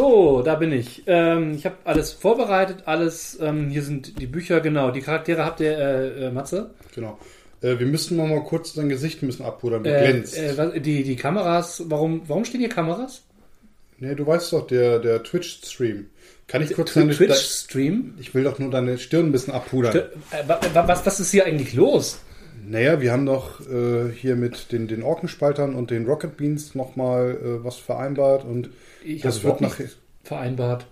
So, da bin ich. Ähm, ich habe alles vorbereitet, alles. Ähm, hier sind die Bücher, genau. Die Charaktere habt ihr, äh, äh, Matze? Genau. Äh, wir müssen noch mal kurz dein Gesicht müssen abpudern. Du Äh, glänzt. äh, die, die Kameras, warum, warum stehen hier Kameras? nee, du weißt doch, der, der Twitch-Stream. Kann ich kurz deine Twitch-Stream? Ich will doch nur deine Stirn ein bisschen abpudern. Wa- was, was ist hier eigentlich los? Naja, wir haben doch äh, hier mit den, den Orkenspaltern und den Rocket Beans nochmal äh, was vereinbart und Ich das wird überhaupt nach. nicht vereinbart.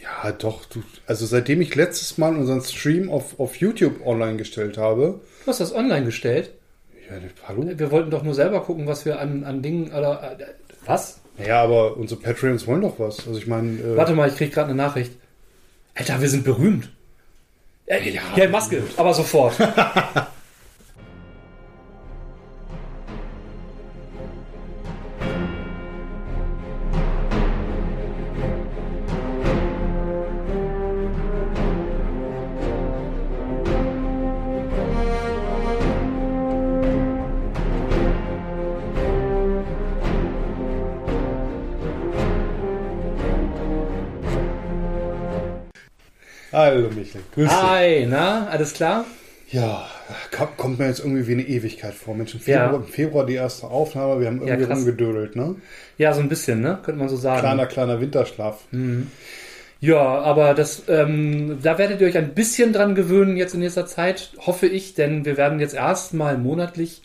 Ja, doch. Du, also seitdem ich letztes Mal unseren Stream auf, auf YouTube online gestellt habe. Du hast das online gestellt. Ja, hallo? Wir wollten doch nur selber gucken, was wir an, an Dingen oder. Äh, was? Naja, aber unsere Patreons wollen doch was. Also ich meine. Äh, Warte mal, ich krieg gerade eine Nachricht. Alter, wir sind berühmt. Äh, ja. ja, Maske, aber sofort. Hi, na, alles klar? Ja, kommt, kommt mir jetzt irgendwie wie eine Ewigkeit vor. Mensch, im Februar, Ja. im Februar die erste Aufnahme, wir haben irgendwie krass. rumgedödelt, ne? Ja, so ein bisschen, ne? Könnte man so sagen. Kleiner, kleiner Winterschlaf. Ja, aber das, ähm, da werdet ihr euch ein bisschen dran gewöhnen jetzt in nächster Zeit, hoffe ich, denn wir werden jetzt erstmal monatlich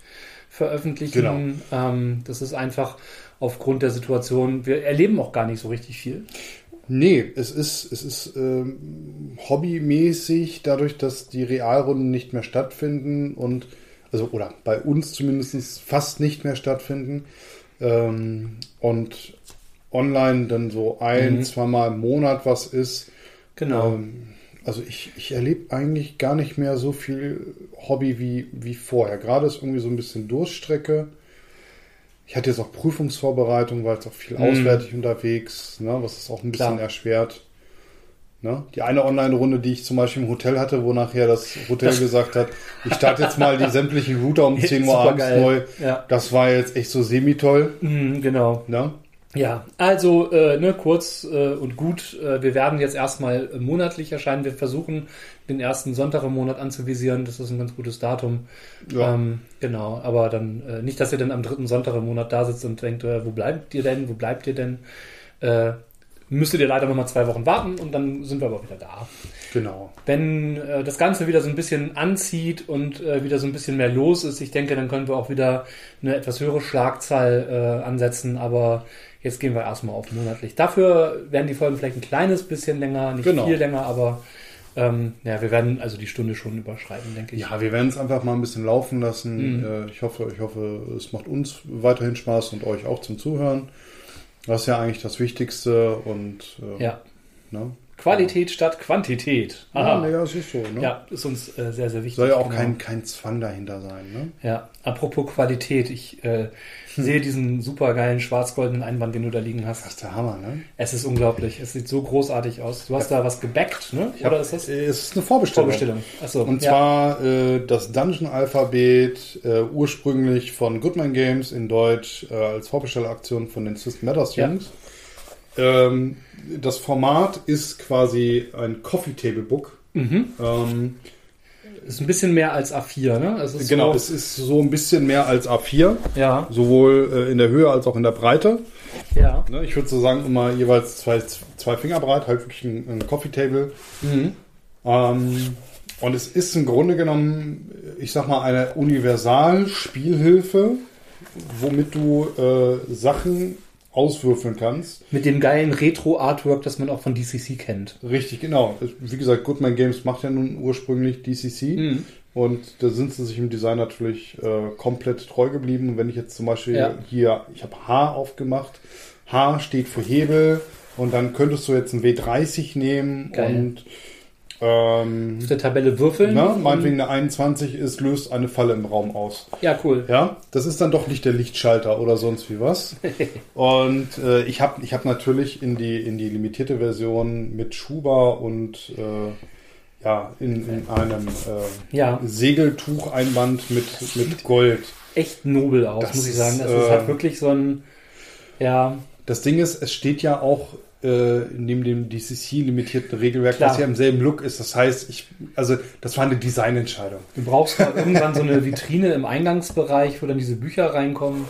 veröffentlichen. Genau. Ähm, das ist einfach aufgrund der Situation. Wir erleben auch gar nicht so richtig viel. Nee, es ist, es ist ähm, hobbymäßig, dadurch, dass die Realrunden nicht mehr stattfinden und, also, oder bei uns zumindest fast nicht mehr stattfinden. Ähm, und online dann so ein, Mhm. zweimal im Monat was ist. Genau. Ähm, also ich, ich erlebe eigentlich gar nicht mehr so viel Hobby wie, wie vorher. Gerade ist irgendwie so ein bisschen Durststrecke. Ich hatte jetzt auch Prüfungsvorbereitung, war jetzt auch viel Mhm. auswärtig unterwegs, ne, was es auch ein bisschen Klar. erschwert. Ne? Die eine Online-Runde, die ich zum Beispiel im Hotel hatte, wo nachher das Hotel gesagt hat, ich starte jetzt mal die sämtlichen Router um 10 Uhr abends neu. Ja. Das war jetzt echt so semi-toll. Mhm, genau. Ne? Ja, also äh, ne, kurz äh, und gut, äh, wir werden jetzt erstmal monatlich erscheinen. Wir versuchen den ersten Sonntag im Monat anzuvisieren. Das ist ein ganz gutes Datum. Ja. Ähm, genau, aber dann äh, nicht, dass ihr dann am dritten Sonntag im Monat da sitzt und denkt, äh, wo bleibt ihr denn, wo bleibt ihr denn? Äh, müsstet ihr leider nochmal zwei Wochen warten und dann sind wir aber wieder da. Genau. Wenn äh, das Ganze wieder so ein bisschen anzieht und äh, wieder so ein bisschen mehr los ist, ich denke, dann können wir auch wieder eine etwas höhere Schlagzahl äh, ansetzen, aber jetzt gehen wir erstmal auf monatlich. Dafür werden die Folgen vielleicht ein kleines bisschen länger, nicht Genau. viel länger, aber ähm, ja, wir werden also die Stunde schon überschreiten, denke ich. Ja, wir werden es einfach mal ein bisschen laufen lassen. Mhm. Äh, Ich hoffe, ich hoffe, es macht uns weiterhin Spaß und euch auch zum Zuhören. Das ist ja eigentlich das Wichtigste und äh, Ja. ne? Qualität statt Quantität. Ja, Aha. nee, das ist so. Ne? Ja, ist uns äh, sehr, sehr wichtig. Soll ja auch genau. kein, kein Zwang dahinter sein. Ne? Ja, apropos Qualität, ich äh, sehe diesen supergeilen schwarz-goldenen Einband, den du da liegen hast. Das ist der Hammer, ne? Es ist unglaublich. Es sieht so großartig aus. Du hast da was gebackt, ne? Ich hab- Oder ist das äh, Es ist eine Vorbestellung. Vorbestellung? Achso. Und ja. zwar äh, das Dungeon-Alphabet, äh, ursprünglich von Goodman Games in Deutsch äh, als Vorbestelleraktion von den System Matters Ja. Jungs. Ähm, das Format ist quasi ein Coffee Table Book. Mhm. Ähm, ist ein bisschen mehr als A4, ne? Es genau, So, es ist so ein bisschen mehr als A4, ja, sowohl äh, in der Höhe als auch in der Breite. ja. Ne, ich würde so sagen, immer jeweils zwei, zwei Finger breit, halt wirklich ein, ein Coffee Table. Mhm. Ähm, und es ist im Grunde genommen, ich sag mal, eine Universal-Spielhilfe, womit du äh, Sachen auswürfeln kannst. Mit dem geilen Retro-Artwork, das man auch von DCC kennt. Richtig, genau. Wie gesagt, Goodman Games macht ja nun ursprünglich DCC. Mhm. Und da sind sie sich im Design natürlich äh, komplett treu geblieben. Und wenn ich jetzt zum Beispiel Ja. hier, ich habe H aufgemacht. H steht für Hebel. Und dann könntest du jetzt ein W30 nehmen Geil. und ähm, Auf der Tabelle würfeln. Na, meinetwegen eine 21 ist, löst eine Falle im Raum aus. Ja, cool. Ja, das ist dann doch nicht der Lichtschalter oder sonst wie was. und äh, ich habe ich hab natürlich in die, in die limitierte Version mit Schuber und äh, ja, in, in einem äh, Ja, Segeltucheinband mit, mit Gold. echt nobel aus, Das muss ich ist, sagen. Das äh, ist halt wirklich so ein, ja, Das Ding ist, es steht ja auch äh, neben dem DCC-limitierten Regelwerk, Klar. was ja im selben Look ist. Das heißt, ich, also das war eine Designentscheidung. Du brauchst mal irgendwann so eine Vitrine im Eingangsbereich, wo dann diese Bücher reinkommen,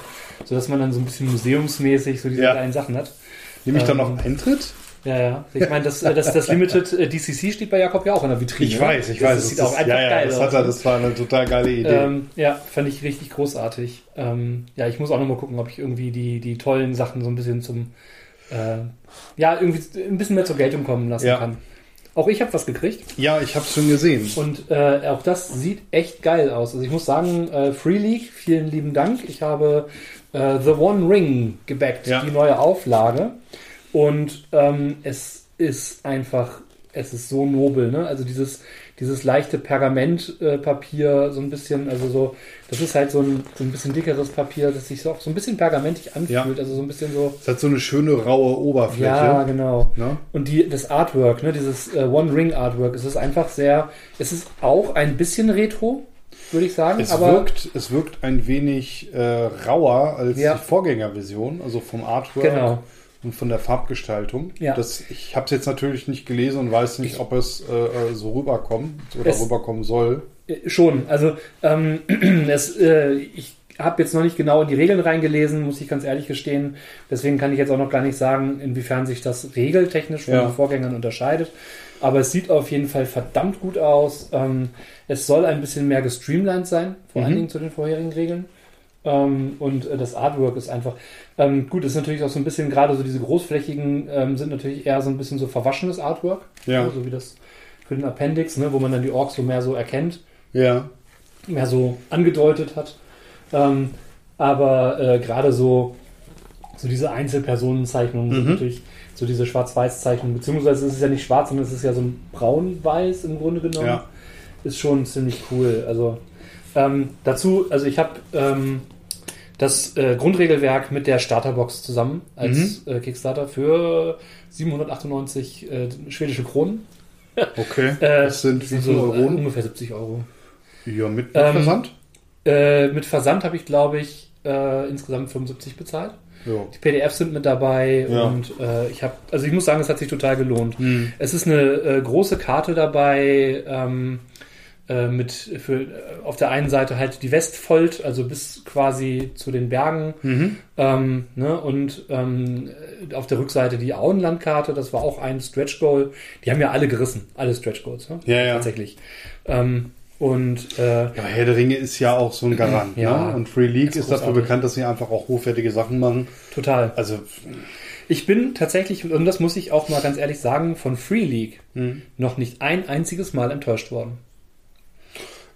sodass man dann so ein bisschen museumsmäßig so diese Ja. kleinen Sachen hat. Nehme ich dann Ähm, noch Eintritt? Ja, ja. Ich meine, das, äh, das, das Limited äh, DCC steht bei Jakob ja auch in der Vitrine. Ich weiß, ich das, weiß. Das sieht auch ist- einfach ja, ja, geil das aus. Hat er, das war eine total geile Idee. Ähm, ja, fand ich richtig großartig. Ähm, ja, ich muss auch nochmal gucken, ob ich irgendwie die, die tollen Sachen so ein bisschen zum, äh, ja, irgendwie ein bisschen mehr zur Geltung kommen lassen Ja. kann. Auch ich habe was gekriegt ja, ich habe es schon gesehen. und äh, auch das sieht echt geil aus. Also ich muss sagen, äh, Free League, vielen lieben Dank. Ich habe äh, The One Ring gebackt, Ja. die neue Auflage. Und ähm, es ist einfach, es ist so nobel, ne? Also dieses, dieses leichte Pergamentpapier, äh, so ein bisschen, also so, das ist halt so ein, so ein bisschen dickeres Papier, das sich so auch so ein bisschen pergamentig anfühlt, also so ein bisschen so. Es hat so eine schöne raue Oberfläche. Ja, genau. Ne? Und die, das Artwork, ne, dieses äh, One Ring Artwork, es ist einfach sehr, es ist auch ein bisschen retro, würde ich sagen, Es, aber wirkt, es wirkt ein wenig äh, rauer als Ja. die Vorgängerversion, also vom Artwork genau. Und von der Farbgestaltung. Ja. Das, ich habe es jetzt natürlich nicht gelesen und weiß nicht, ob es äh, äh, so rüberkommt oder Es- rüberkommen soll. Äh, Schon, also ähm, es, äh, ich habe jetzt noch nicht genau in die Regeln reingelesen, muss ich ganz ehrlich gestehen. Deswegen kann ich jetzt auch noch gar nicht sagen, inwiefern sich das regeltechnisch von Ja. den Vorgängern unterscheidet. Aber es sieht auf jeden Fall verdammt gut aus. Ähm, es soll ein bisschen mehr gestreamlined sein, vor Mhm. allen Dingen zu den vorherigen Regeln. Ähm, und äh, das Artwork ist einfach ähm, gut. Ist natürlich auch so ein bisschen gerade so diese großflächigen ähm, sind natürlich eher so ein bisschen so verwaschenes Artwork, Ja. so wie das für den Appendix, ne, wo man dann die Orks so mehr so erkennt Ja. mehr so angedeutet hat. Ähm, aber äh, gerade so, so diese Einzelpersonenzeichnungen sind Mhm. natürlich so diese Schwarz-Weiß-Zeichnungen, beziehungsweise es ist ja nicht schwarz, sondern es ist ja so ein braun-weiß im Grunde genommen. Ja. Ist schon ziemlich cool. Also ähm, dazu, also ich habe ähm, das äh, Grundregelwerk mit der Starterbox zusammen als Mhm. äh, Kickstarter für 798 äh, schwedische Kronen. Okay. Äh, das sind wie so, äh, Euro? ungefähr 70 Euro. Ja, mit, mit Ähm, Versand? Äh, mit Versand habe ich, glaube ich, äh, insgesamt 75 bezahlt. Ja. Die PDFs sind mit dabei Ja. und äh, ich habe, also ich muss sagen, es hat sich total gelohnt. Hm. Es ist eine äh, große Karte dabei ähm, äh, mit für äh, auf der einen Seite halt die Westfold, also bis quasi zu den Bergen Mhm. ähm, ne, und ähm, auf der Rückseite die Auenlandkarte, das war auch ein Stretch Goal. Die haben ja alle gerissen, alle Stretch Goals, ne? Ja, ja. tatsächlich. Ähm, und äh, Ja, Herr der Ringe ist ja auch so ein Garant. Ja. ne? Und Free League Ist ist, dafür bekannt, dass sie einfach auch hochwertige Sachen machen. total. Also, Ich bin tatsächlich, und das muss ich auch mal ganz ehrlich sagen, von Free League hm. noch nicht ein einziges Mal enttäuscht worden.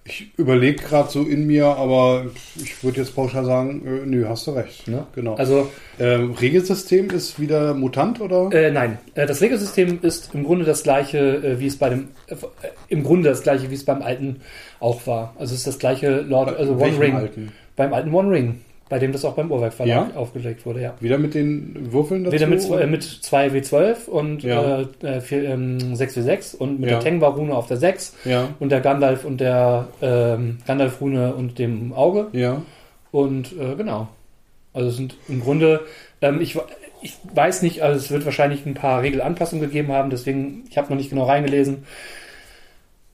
Ich überlege gerade so in mir, aber ich würde jetzt pauschal sagen, äh, nö, hast du recht. Ne? Genau. Also, ähm, Regelsystem ist wieder Mutant, oder? äh, nein, äh, das Regelsystem ist im Grunde das gleiche, äh, wie es bei dem, äh, im Grunde das gleiche, wie es beim alten auch war. Also es ist das gleiche Lord, also One Ring. alten? Beim alten One Ring, bei dem das auch beim Uhrwerk Verlag Ja? aufgelegt wurde, ja. Wieder mit den Würfeln dazu? Wieder mit, zwei- äh, mit 2W12 und Ja. äh, äh, vier, ähm, 6W6 und mit Ja. der Tengwa-Rune auf der 6 Ja, und der Gandalf und der ähm, Gandalf-Rune und dem Auge. ja. Und äh, genau. Also es sind im Grunde, ähm, ich, ich weiß nicht, also es wird wahrscheinlich ein paar Regelanpassungen gegeben haben, deswegen, ich habe noch nicht genau reingelesen.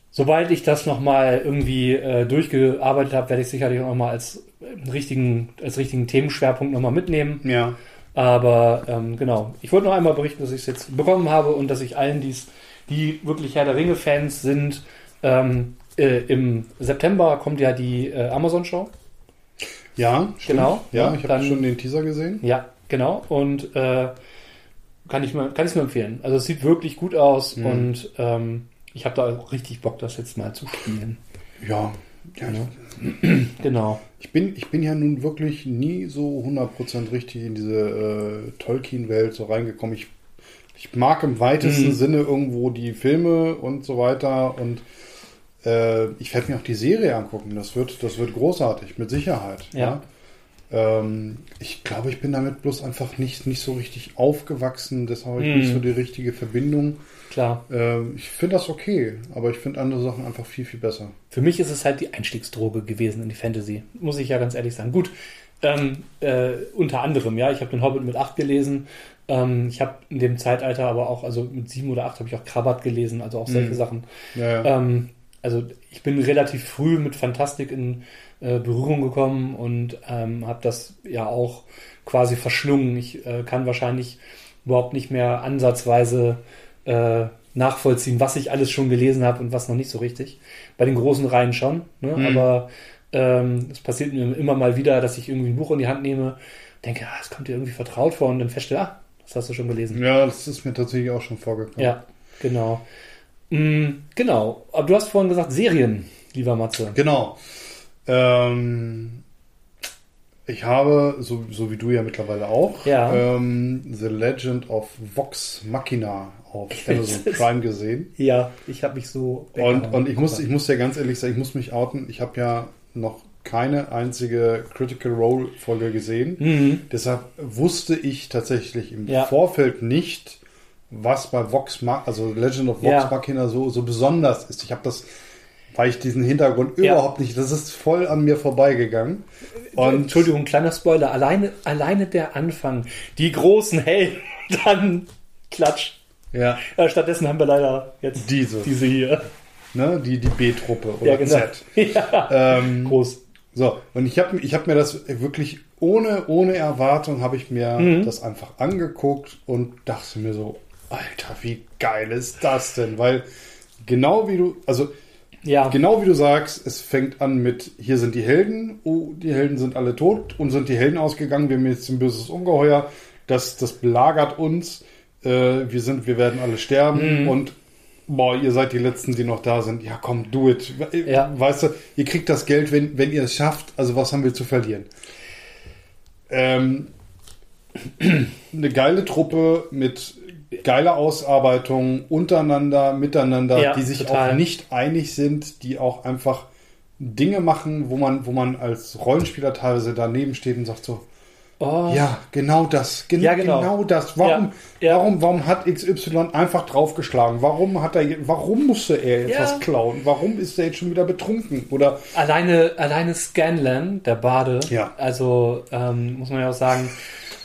Sobald ich das nochmal irgendwie äh, durchgearbeitet habe, werde ich sicherlich auch nochmal als äh, richtigen, als richtigen Themenschwerpunkt nochmal mitnehmen. Ja. Aber ähm, genau, ich wollte noch einmal berichten, dass ich es jetzt bekommen habe und dass ich allen, die's, die wirklich Herr der Ringe-Fans sind, ähm, äh, im September kommt ja die äh, Amazon-Show. Ja, stimmt. Genau. Ja, ich habe schon den Teaser gesehen. Ja, genau. Und äh, kann ich mir, kann ich nur empfehlen. Also es sieht wirklich gut aus Mhm. und ähm, ich habe da auch richtig Bock, das jetzt mal zu spielen. Ja. ja Ja. Genau. ich, bin, ich bin ja nun wirklich nie so 100% richtig in diese äh, Tolkien-Welt so reingekommen. Ich, ich mag im weitesten Mhm. Sinne irgendwo die Filme und so weiter und äh, ich werde mir auch die Serie angucken. Das wird, das wird großartig, mit Sicherheit. Ja. Ähm, ich glaube, ich bin damit bloß einfach nicht, nicht so richtig aufgewachsen. Deshalb habe ich Mhm. nicht so die richtige Verbindung. Klar. Ähm, ich finde das okay, aber ich finde andere Sachen einfach viel, viel besser. Für mich ist es halt die Einstiegsdroge gewesen in die Fantasy. Muss ich ja ganz ehrlich sagen. Gut, Ähm, äh, unter anderem, ja. Ich habe den Hobbit mit 8 gelesen. Ähm, ich habe in dem Zeitalter aber auch, also mit 7 oder 8 habe ich auch Krabat gelesen, also auch solche Mhm. Sachen. Ja, ja. Ähm, also ich bin relativ früh mit Fantastik in äh, Berührung gekommen und ähm, habe das ja auch quasi verschlungen. Ich äh, kann wahrscheinlich überhaupt nicht mehr ansatzweise äh, nachvollziehen, was ich alles schon gelesen habe und was noch nicht so richtig. Bei den großen Reihen schon, ne? Mhm. aber ähm, es passiert mir immer mal wieder, dass ich irgendwie ein Buch in die Hand nehme, denke, ah, es kommt dir irgendwie vertraut vor und dann feststelle, ah, das hast du schon gelesen. ja, das ist mir tatsächlich auch schon vorgekommen. Ja, genau. Mm, genau. Aber du hast vorhin gesagt Serien, lieber Matze. Genau. Ähm, ich habe, so, so wie du ja mittlerweile auch, Ja. ähm, The Legend of Vox Machina auf Amazon Prime gesehen. Ja, ich habe mich so. Und, und ich, muss, ich muss ja ganz ehrlich sagen, ich muss mich outen. Ich habe ja noch keine einzige Critical Role Folge gesehen. Mhm. Deshalb wusste ich tatsächlich im Ja. Vorfeld nicht, was bei Vox, Ma also Legend of Vox Ja. Machina so, so besonders ist. Ich habe das, weil ich diesen Hintergrund Ja. überhaupt nicht, das ist voll an mir vorbeigegangen. Und Entschuldigung, kleiner Spoiler. Alleine, alleine der Anfang. Die großen Helden, dann Klatsch. ja, Äh, stattdessen haben wir leider jetzt diese, diese hier. ne, die, die B-Truppe oder Ja, genau. Z. Ja, Ähm, groß. So, und ich habe ich hab mir das wirklich ohne, ohne Erwartung habe ich mir Mhm. das einfach angeguckt und dachte mir so, Alter, wie geil ist das denn? Weil genau wie du, also Ja, genau wie du sagst, es fängt an mit, hier sind die Helden, oh, die Helden sind alle tot und sind die Helden ausgegangen, wir haben jetzt ein böses Ungeheuer, das, das belagert uns, äh, wir sind, wir werden alle sterben Mhm. und boah, ihr seid die Letzten, die noch da sind. Ja, komm, do it. Ja. Weißt du, ihr kriegt das Geld, wenn, wenn ihr es schafft, also was haben wir zu verlieren? Ähm, eine geile Truppe mit geiler Ausarbeitung untereinander, miteinander, Ja, die sich total. auch nicht einig sind, die auch einfach Dinge machen, wo man, wo man als Rollenspieler teilweise daneben steht und sagt so, oh, ja, genau das, gen Ja, genau. genau das. Warum, Ja, warum, warum hat XY einfach draufgeschlagen? Warum hat er, warum musste er jetzt was klauen? Warum ist er jetzt schon wieder betrunken? Oder alleine, alleine Scanlan, der Bade, Ja. also ähm, muss man ja auch sagen,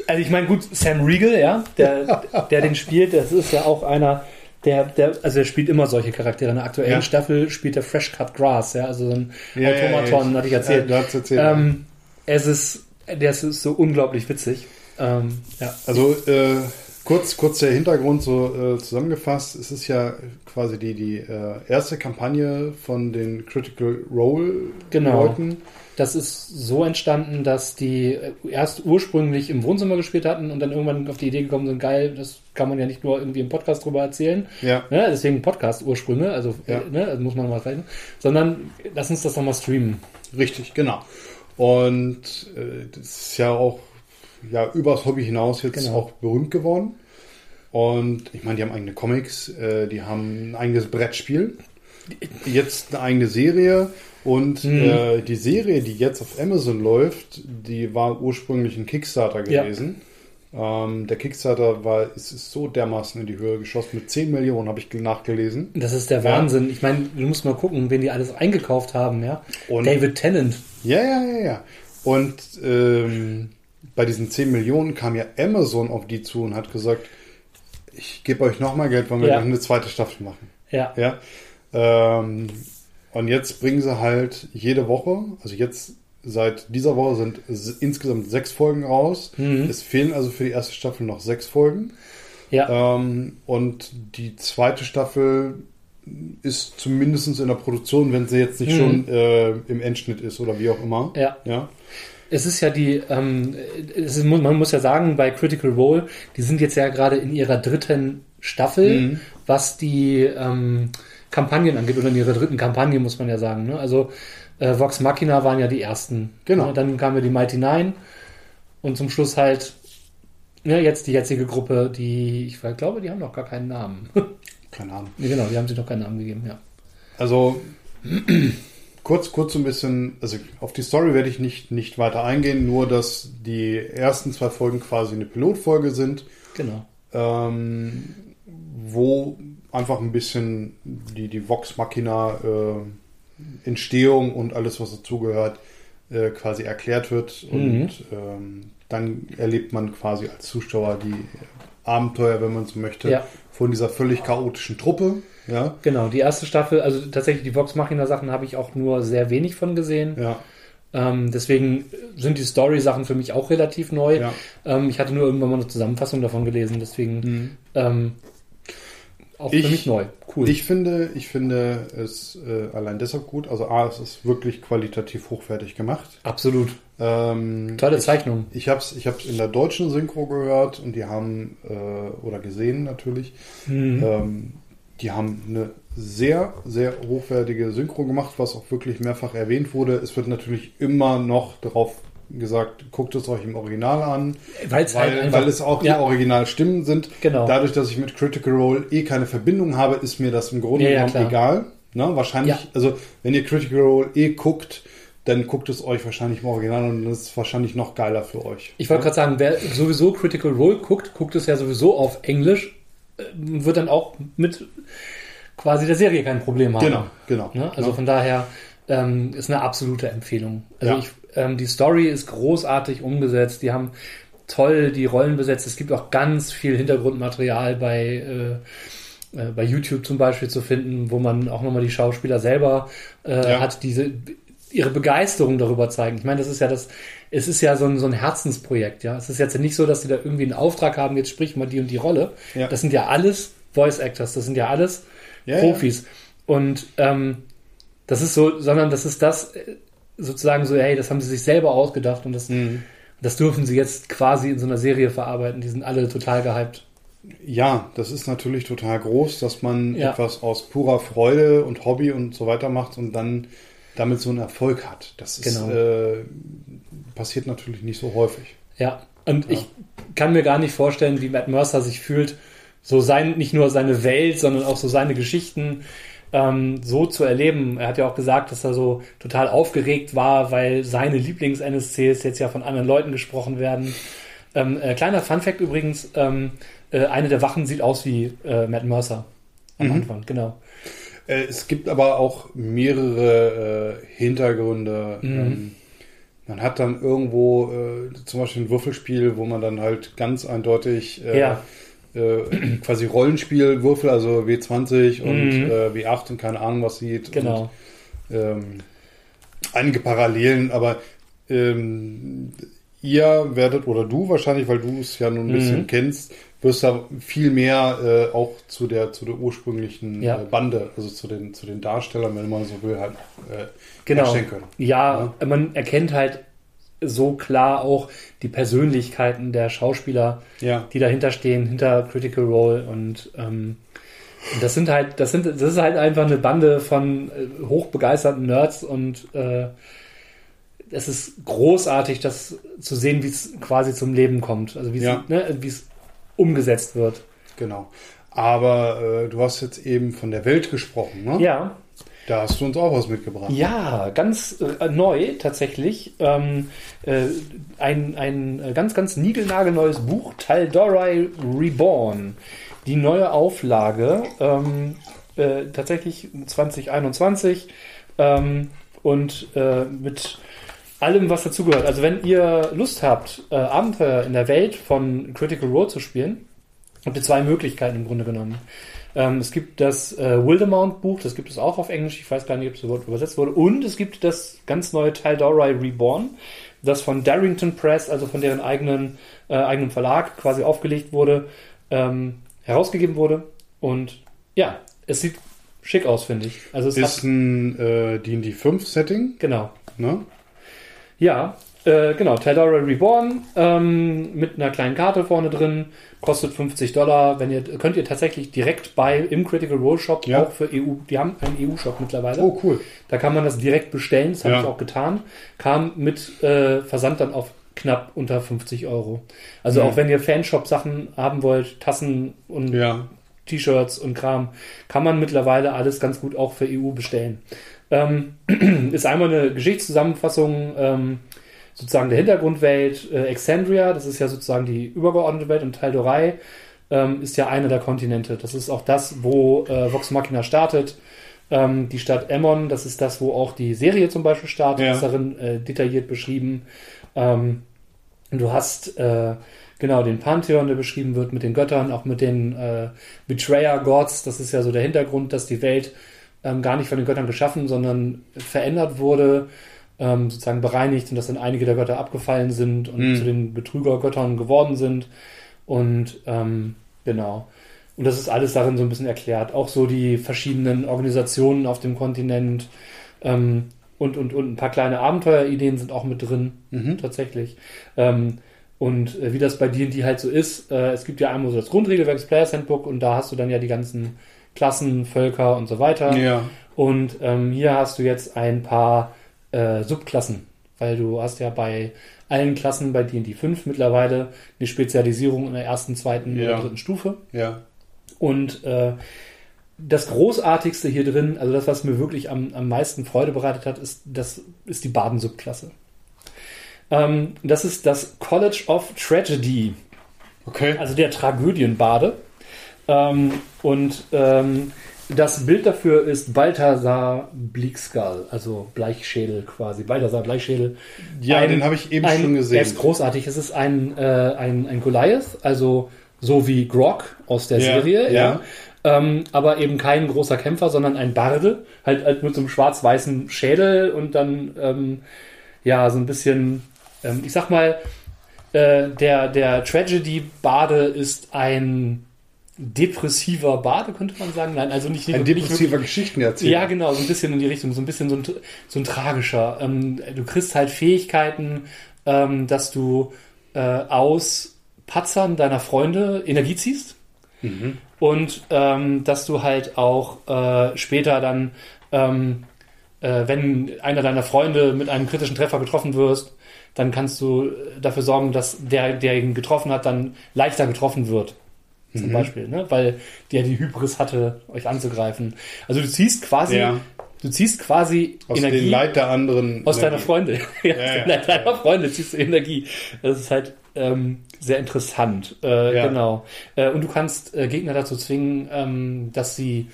also ich meine, gut, Sam Riegel, ja, der, der den spielt, das ist ja auch einer, der, der, also er spielt immer solche Charaktere. In der aktuellen Ja. Staffel spielt er Fresh Cut Grass, ja, also so ein Ja, Automaton, ja, hatte ich erzählt. Ja, du erzählt. ähm, es ist, der ist so unglaublich witzig. Ähm, ja. Also äh, kurz, kurz der Hintergrund so äh, zusammengefasst. Es ist ja quasi die, die äh, erste Kampagne von den Critical Role Genau. Leuten. Das ist so entstanden, dass die äh, erst ursprünglich im Wohnzimmer gespielt hatten und dann irgendwann auf die Idee gekommen sind, geil, das kann man ja nicht nur irgendwie im Podcast drüber erzählen. Ja. Ne? Deswegen Podcast-Ursprünge, also Ja. äh, ne? also muss man mal rechnen. Sondern lass uns das nochmal streamen. Richtig, genau. Und äh, das ist ja auch ja, übers Hobby hinaus jetzt Genau. auch berühmt geworden. Und ich meine, die haben eigene Comics, äh, die haben ein eigenes Brettspiel, jetzt eine eigene Serie. Und Mhm. äh, die Serie, die jetzt auf Amazon läuft, die war ursprünglich ein Kickstarter Ja. gewesen. Ähm, der Kickstarter war, ist, ist so dermaßen in die Höhe geschossen. Mit 10 Millionen habe ich nachgelesen. Das ist der Wahnsinn. Ich meine, du musst mal gucken, wen die alles eingekauft haben, ja. Und- David Tennant. Ja, ja, ja, ja. Und ähm, bei diesen 10 Millionen kam ja Amazon auf die zu und hat gesagt, ich gebe euch nochmal Geld, wollen wir Ja. noch eine zweite Staffel machen. Ja. Ja. Ähm, und jetzt bringen sie halt jede Woche, also jetzt seit dieser Woche sind insgesamt sechs Folgen raus. Mhm. Es fehlen also für die erste Staffel noch sechs Folgen. Ja. Ähm, und die zweite Staffel ist zumindest in der Produktion, wenn sie jetzt nicht Mhm. schon äh, im Endschnitt ist oder wie auch immer. Ja. Ja. Es ist ja die, ähm, ist, man muss ja sagen, bei Critical Role, die sind jetzt ja gerade in ihrer dritten Staffel, Mhm. was die ähm, Kampagnen angeht, oder in ihrer dritten Kampagne, muss man ja sagen. Ne? Also äh, Vox Machina waren ja die ersten. Genau. Ne? Dann kamen ja die Mighty Nine und zum Schluss halt ne, jetzt die jetzige Gruppe, die, ich glaube, die haben noch gar keinen Namen. Keine Ahnung. genau, die haben sich noch keinen Namen gegeben, ja. Also kurz, kurz so ein bisschen, also auf die Story werde ich nicht, nicht weiter eingehen, nur dass die ersten zwei Folgen quasi eine Pilotfolge sind, Genau. ähm, wo einfach ein bisschen die, die Vox Machina äh, Entstehung und alles, was dazugehört, äh, quasi erklärt wird Mhm. und ähm, dann erlebt man quasi als Zuschauer die Abenteuer, wenn man so möchte, Ja. von dieser völlig chaotischen Truppe. Ja, Genau, die erste Staffel, also tatsächlich die Vox Machina Sachen habe ich auch nur sehr wenig von gesehen. ja, Ähm, deswegen sind die Story-Sachen für mich auch relativ neu. ja. Ähm, ich hatte nur irgendwann mal eine Zusammenfassung davon gelesen, deswegen ähm, auch Ich- für mich neu. Cool. Ich finde, ich finde es äh, allein deshalb gut. Also A, es ist wirklich qualitativ hochwertig gemacht. Absolut. Ähm, Tolle Zeichnung. Ich habe es ich hab's in der deutschen Synchro gehört und die haben, äh, oder gesehen natürlich, Mhm. ähm, die haben eine sehr, sehr hochwertige Synchro gemacht, was auch wirklich mehrfach erwähnt wurde. Es wird natürlich immer noch darauf gesagt, guckt es euch im Original an, Weil's halt weil, einfach- weil es auch Ja. die Originalstimmen sind. Genau. Dadurch, dass ich mit Critical Role eh keine Verbindung habe, ist mir das im Grunde Ja, ja, genommen klar. egal. Ne? Wahrscheinlich, Ja. also wenn ihr Critical Role eh guckt, dann guckt es euch wahrscheinlich im Original und das ist wahrscheinlich noch geiler für euch. Ich wollte gerade sagen, wer sowieso Critical Role guckt, guckt es ja sowieso auf Englisch, wird dann auch mit quasi der Serie kein Problem haben. Genau, genau. Ne? Also Ja. von daher ähm, ist eine absolute Empfehlung. Also Ja. ich, ähm, die Story ist großartig umgesetzt. Die haben toll die Rollen besetzt. Es gibt auch ganz viel Hintergrundmaterial bei äh, äh, bei YouTube zum Beispiel zu finden, wo man auch nochmal die Schauspieler selber äh, Ja. hat, diese ihre Begeisterung darüber zeigen. Ich meine, das ist ja das, es ist ja so ein, so ein Herzensprojekt, ja. Es ist jetzt nicht so, dass sie da irgendwie einen Auftrag haben, jetzt sprich mal die und die Rolle. Ja. Das sind ja alles Voice Actors, das sind ja alles Ja, Profis. Und ähm, das ist so, sondern das ist das äh, sozusagen so, hey, das haben sie sich selber ausgedacht und das, Mhm. das dürfen sie jetzt quasi in so einer Serie verarbeiten. Die sind alle total gehypt. Ja, das ist natürlich total groß, dass man Ja. etwas aus purer Freude und Hobby und so weiter macht und dann damit so einen Erfolg hat. Das ist, Genau. äh, passiert natürlich nicht so häufig. Ja, und ich kann mir gar nicht vorstellen, wie Matt Mercer sich fühlt, so sein, nicht nur seine Welt, sondern auch so seine Geschichten ähm, so zu erleben. Er hat ja auch gesagt, dass er so total aufgeregt war, weil seine Lieblings-NSCs jetzt ja von anderen Leuten gesprochen werden. Ähm, äh, kleiner Fun-Fact übrigens, ähm, äh, eine der Wachen sieht aus wie äh, Matt Mercer am Mhm. Anfang, genau. Äh, es gibt aber auch mehrere äh, Hintergründe. Mhm. Ähm, man hat dann irgendwo äh, zum Beispiel ein Würfelspiel, wo man dann halt ganz eindeutig äh, Ja. äh, quasi Rollenspielwürfel, also W20 und Mhm. äh, W8 und keine Ahnung was sieht. Genau. Und, ähm, einige Parallelen, aber ähm, ihr werdet, oder du wahrscheinlich, weil du es ja nun ein bisschen Mhm. kennst, wirst da viel mehr äh, auch zu der, zu der ursprünglichen Ja. äh, Bande, also zu den, zu den Darstellern, wenn man so will, halt äh, Genau. können. Ja, man erkennt halt so klar auch die Persönlichkeiten der Schauspieler, Ja. die dahinter stehen, hinter Critical Role und ähm, das sind halt, das sind, das ist halt einfach eine Bande von äh, hochbegeisterten Nerds und äh, es ist großartig, das zu sehen, wie es quasi zum Leben kommt, also wie Ja. ne, es umgesetzt wird. Genau. Aber äh, du hast jetzt eben von der Welt gesprochen, ne? Ja, Da hast du uns auch was mitgebracht. Ja, ganz äh, neu tatsächlich. Ähm, äh, ein, ein äh, ganz, ganz niegelnagelneues Buch, Tal'Dorai Reborn. Die neue Auflage, ähm, äh, tatsächlich 2021 ähm, und äh, mit allem, was dazugehört. Also wenn ihr Lust habt, äh, Abenteuer in der Welt von Critical Role zu spielen, habt ihr zwei Möglichkeiten im Grunde genommen. Ähm, es gibt das äh, Wildemount-Buch, das gibt es auch auf Englisch, ich weiß gar nicht, ob es überhaupt übersetzt wurde. Und es gibt das ganz neue Tal'Dorai Reborn, das von Darrington Press, also von deren eigenen, äh, eigenen Verlag quasi aufgelegt wurde, ähm, herausgegeben wurde. Und ja, es sieht schick aus, finde ich. Also es Ist ein äh, D&D 5 Setting, genau. ne? Ja, äh, genau, Tal'Dorei Reborn ähm, mit einer kleinen Karte vorne drin, kostet 50 Dollar. Wenn ihr könnt ihr tatsächlich direkt bei im Critical Role Shop Ja. auch für EU, die haben einen EU-Shop mittlerweile. Oh, cool. Da kann man das direkt bestellen, das habe Ja. ich auch getan. Kam mit äh, Versand dann auf knapp unter 50 Euro. Also Ja. auch wenn ihr Fanshop-Sachen haben wollt, Tassen und. T-Shirts und Kram, kann man mittlerweile alles ganz gut auch für EU bestellen. Ähm, ist einmal eine Geschichtszusammenfassung ähm, sozusagen der Hintergrundwelt äh, Exandria, das ist ja sozusagen die übergeordnete Welt und Tal'Dorai ähm, ist ja einer der Kontinente. Das ist auch das, wo äh, Vox Machina startet. Ähm, die Stadt Emmon, das ist das, wo auch die Serie zum Beispiel startet, Ja. ist darin äh, detailliert beschrieben. Ähm, du hast äh, genau den Pantheon, der beschrieben wird mit den Göttern, auch mit den äh, Betrayer Gods. Das ist ja so der Hintergrund, dass die Welt ähm, gar nicht von den Göttern geschaffen, sondern verändert wurde, ähm, sozusagen bereinigt und dass dann einige der Götter abgefallen sind und Mhm. zu den Betrügergöttern geworden sind. Und ähm, genau. Und das ist alles darin so ein bisschen erklärt. Auch so die verschiedenen Organisationen auf dem Kontinent ähm, und, und, und ein paar kleine Abenteuerideen sind auch mit drin, Mhm. tatsächlich. Ähm, und äh, wie das bei D&D halt so ist, äh, es gibt ja einmal so das Grundregelwerk, das Players Handbook und da hast du dann ja die ganzen Klassen, Völker und so weiter. Ja. Und ähm, hier hast du jetzt ein paar äh, Subklassen, weil du hast ja bei allen Klassen bei D&D 5 mittlerweile eine Spezialisierung in der ersten, zweiten Ja. oder dritten Stufe. Ja. Und äh, das Großartigste hier drin, also das, was mir wirklich am, am meisten Freude bereitet hat, ist, das ist die Baden-Subklasse. Ähm, das ist das College of Tragedy Okay. also der Tragödienbade. Ähm, und ähm, das Bild dafür ist Balthasar Bleakskull, also Bleichschädel quasi. Balthasar Bleichschädel. Ja, Ein- den habe ich eben ein, schon Er gesehen. ist großartig. Es ist ein, äh, ein, ein Goliath, also so wie Grog aus der Ja, Serie, ja. Ähm, aber eben kein großer Kämpfer, sondern ein Barde, halt, halt mit so einem schwarz-weißen Schädel und dann ähm, ja so ein bisschen, ähm, ich sag mal, äh, der, der Tragedy-Bade ist ein depressiver Bade, könnte man sagen. Nein, also nicht, Ein nicht depressiver Geschichtenerzähler. ja, genau, so ein bisschen in die Richtung, so ein bisschen so ein, so ein tragischer. Ähm, du kriegst halt Fähigkeiten, ähm, dass du äh, aus Patzern deiner Freunde Energie ziehst Mhm. und ähm, dass du halt auch äh, später dann, ähm, äh, wenn einer deiner Freunde mit einem kritischen Treffer getroffen wirst, dann kannst du dafür sorgen, dass der, der ihn getroffen hat, dann leichter getroffen wird. Zum Mhm. Beispiel, ne? weil der die Hybris hatte, euch anzugreifen. Also du ziehst quasi, Ja. du ziehst quasi Aus Energie den Leid der anderen. aus deiner Energie. Freunde. ja, aus Ja, ja, den Leid deiner. Freunde ziehst du Energie. Das ist halt ähm, sehr interessant. Äh, Ja. Genau. Äh, und du kannst äh, Gegner dazu zwingen, ähm, dass sie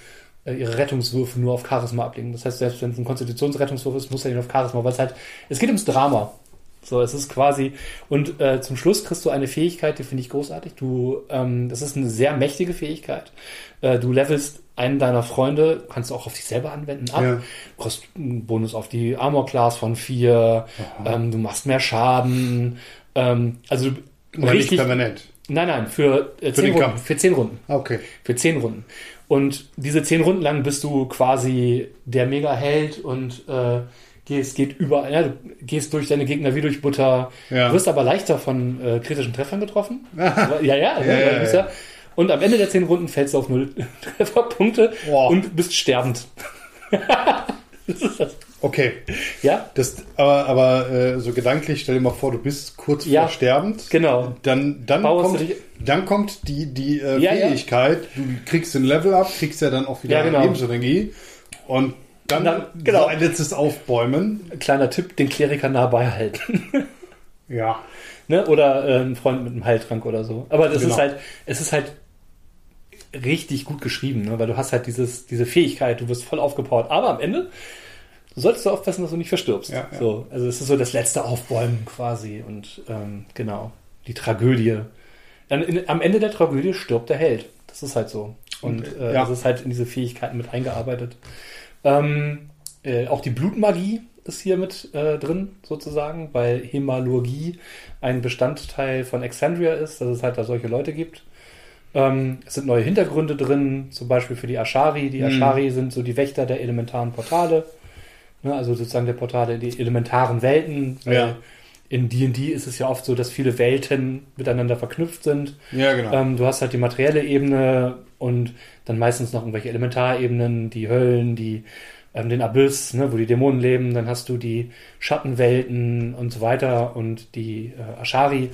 äh, ihre Rettungswürfe nur auf Charisma ablegen. Das heißt, selbst wenn es ein Konstitutionsrettungswurf ist, muss er ihn auf Charisma, weil es halt, es geht ums Drama. So, es ist quasi, und äh, zum Schluss kriegst du eine Fähigkeit, die finde ich großartig. Du, ähm, das ist eine sehr mächtige Fähigkeit. Äh, du levelst einen deiner Freunde, kannst du auch auf dich selber anwenden, ab. Ja. Du kriegst einen Bonus auf die Armor Class von vier. Ähm, du machst mehr Schaden. Ähm, also du- Aber nicht richtig. permanent. Nein, nein, für, äh, zehn den Runden. Kampf. Für zehn Runden. Okay. Für zehn Runden. Und diese zehn Runden lang bist du quasi der Mega-Held und äh, gehst, geht über, ja, du gehst durch deine Gegner wie durch Butter, Ja. wirst aber leichter von äh, kritischen Treffern getroffen. ja, ja, ja. Und am Ende der zehn Runden fällst du auf null Trefferpunkte Boah. und bist sterbend. Okay. Ja, Das, aber aber äh, so gedanklich, stell dir mal vor, du bist kurz vor sterbend. genau. Dann, dann, kommt, dich- dann kommt die, die äh. Fähigkeit, du kriegst den Level up, kriegst ja dann auch wieder genau. Lebensenergie und dann, Dann- genau. so ein letztes Aufbäumen. Kleiner Tipp, den Kleriker nah beihalten. Ja. ne? Oder äh, ein Freund mit einem Heiltrank oder so. Aber das Genau. ist halt, es ist halt richtig gut geschrieben, ne? weil du hast halt dieses, diese Fähigkeit, du wirst voll aufgepowert. Aber am Ende solltest du aufpassen, dass du nicht verstirbst. Ja, ja. So, also es ist so das letzte Aufbäumen quasi und ähm, genau, die Tragödie. Dann in, am Ende der Tragödie stirbt der Held. Das ist halt so. Und äh, ja. das ist halt in diese Fähigkeiten mit eingearbeitet. Ähm, äh, auch die Blutmagie ist hier mit äh, drin, sozusagen, weil Hemalurgie ein Bestandteil von Exandria ist, dass es halt da solche Leute gibt. Ähm, es sind neue Hintergründe drin, zum Beispiel für die Ashari. Die Mhm. Ashari sind so die Wächter der elementaren Portale. Ne, also sozusagen der Portale, die elementaren Welten. Ja. In D&D ist es ja oft so, dass viele Welten miteinander verknüpft sind. Ja, genau. Ähm, du hast halt die materielle Ebene und dann meistens noch irgendwelche Elementarebenen, die Höllen, die ähm, den Abyss, ne, wo die Dämonen leben. Dann hast du die Schattenwelten und so weiter. Und die äh, Ashari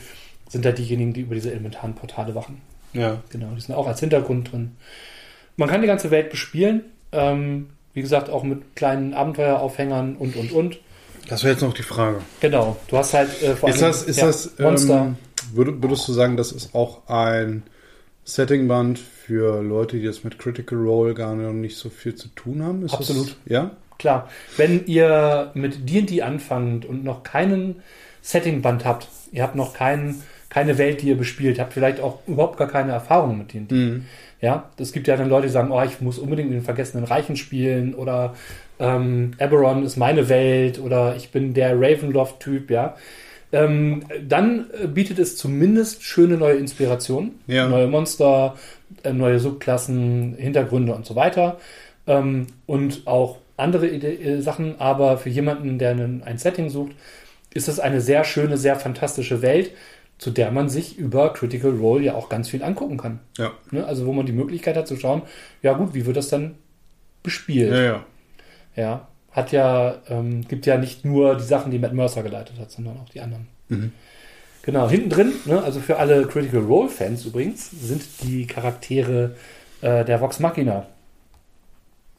sind da diejenigen, die über diese elementaren Portale wachen. ja. Genau, die sind auch als Hintergrund drin. Man kann die ganze Welt bespielen. Ähm, wie gesagt, auch mit kleinen Abenteueraufhängern und, und, und. Das wäre jetzt noch die Frage. Genau, du hast halt äh, vor Ist allem das, ist ja, das Monster. Ähm, würd, würdest du sagen, das ist auch ein Settingband für Leute, die jetzt mit Critical Role gar nicht so viel zu tun haben. Ist Absolut. Das, ja? Klar, wenn ihr mit D&D anfangt und noch keinen Settingband habt, ihr habt noch keinen, keine Welt, die ihr bespielt, habt vielleicht auch überhaupt gar keine Erfahrung mit D&D. Mhm. Ja, es gibt ja dann Leute, die sagen, oh, ich muss unbedingt in den vergessenen Reichen spielen oder ähm, Eberron ist meine Welt oder ich bin der Ravenloft-Typ, ja. Ähm, dann äh, bietet es zumindest schöne neue Inspirationen, Ja. neue Monster, äh, neue Subklassen, Hintergründe und so weiter ähm, und auch andere Ide äh, Sachen. Aber für jemanden, der einen, ein Setting sucht, ist es eine sehr schöne, sehr fantastische Welt, zu der man sich über Critical Role ja auch ganz viel angucken kann. Ja. Ne? Also wo man die Möglichkeit hat zu schauen, ja gut, wie wird das dann bespielt? Ja, ja. Ja, hat ja, ähm, gibt ja nicht nur die Sachen, die Matt Mercer geleitet hat, sondern auch die anderen. Mhm. Genau, hinten drin, ne, also für alle Critical Role Fans übrigens, sind die Charaktere äh, der Vox Machina.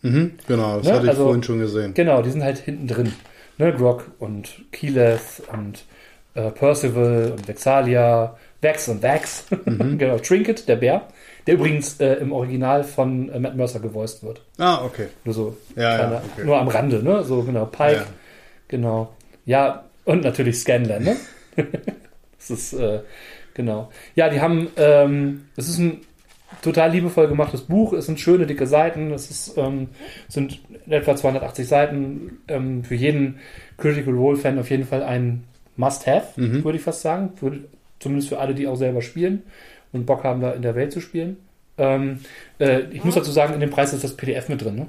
Mhm. Genau, das Ne, hatte ich also- vorhin schon gesehen. Genau, die sind halt hinten drin. Ne, Grog und Keyleth und äh, Percival und Vexalia, Vex und Vax. genau, Trinket, der Bär, der übrigens äh, im Original von äh, Matt Mercer gevoiced wird. Ah, okay. Nur so Ja, ja, kleiner- okay. nur am Rande, ne? So genau, Pike, Ja. genau. Ja, und natürlich Scanlan, ne? das ist, äh, genau. Ja, die haben, ähm, es ist ein total liebevoll gemachtes Buch, es sind schöne, dicke Seiten, es ist, ähm, sind etwa 280 Seiten, ähm, für jeden Critical Role-Fan auf jeden Fall ein Must-Have, Mhm. würde ich fast sagen. Für, zumindest für alle, die auch selber spielen und Bock haben, da in der Welt zu spielen. Ähm, äh, ich muss dazu sagen, in dem Preis ist das PDF mit drin, ne?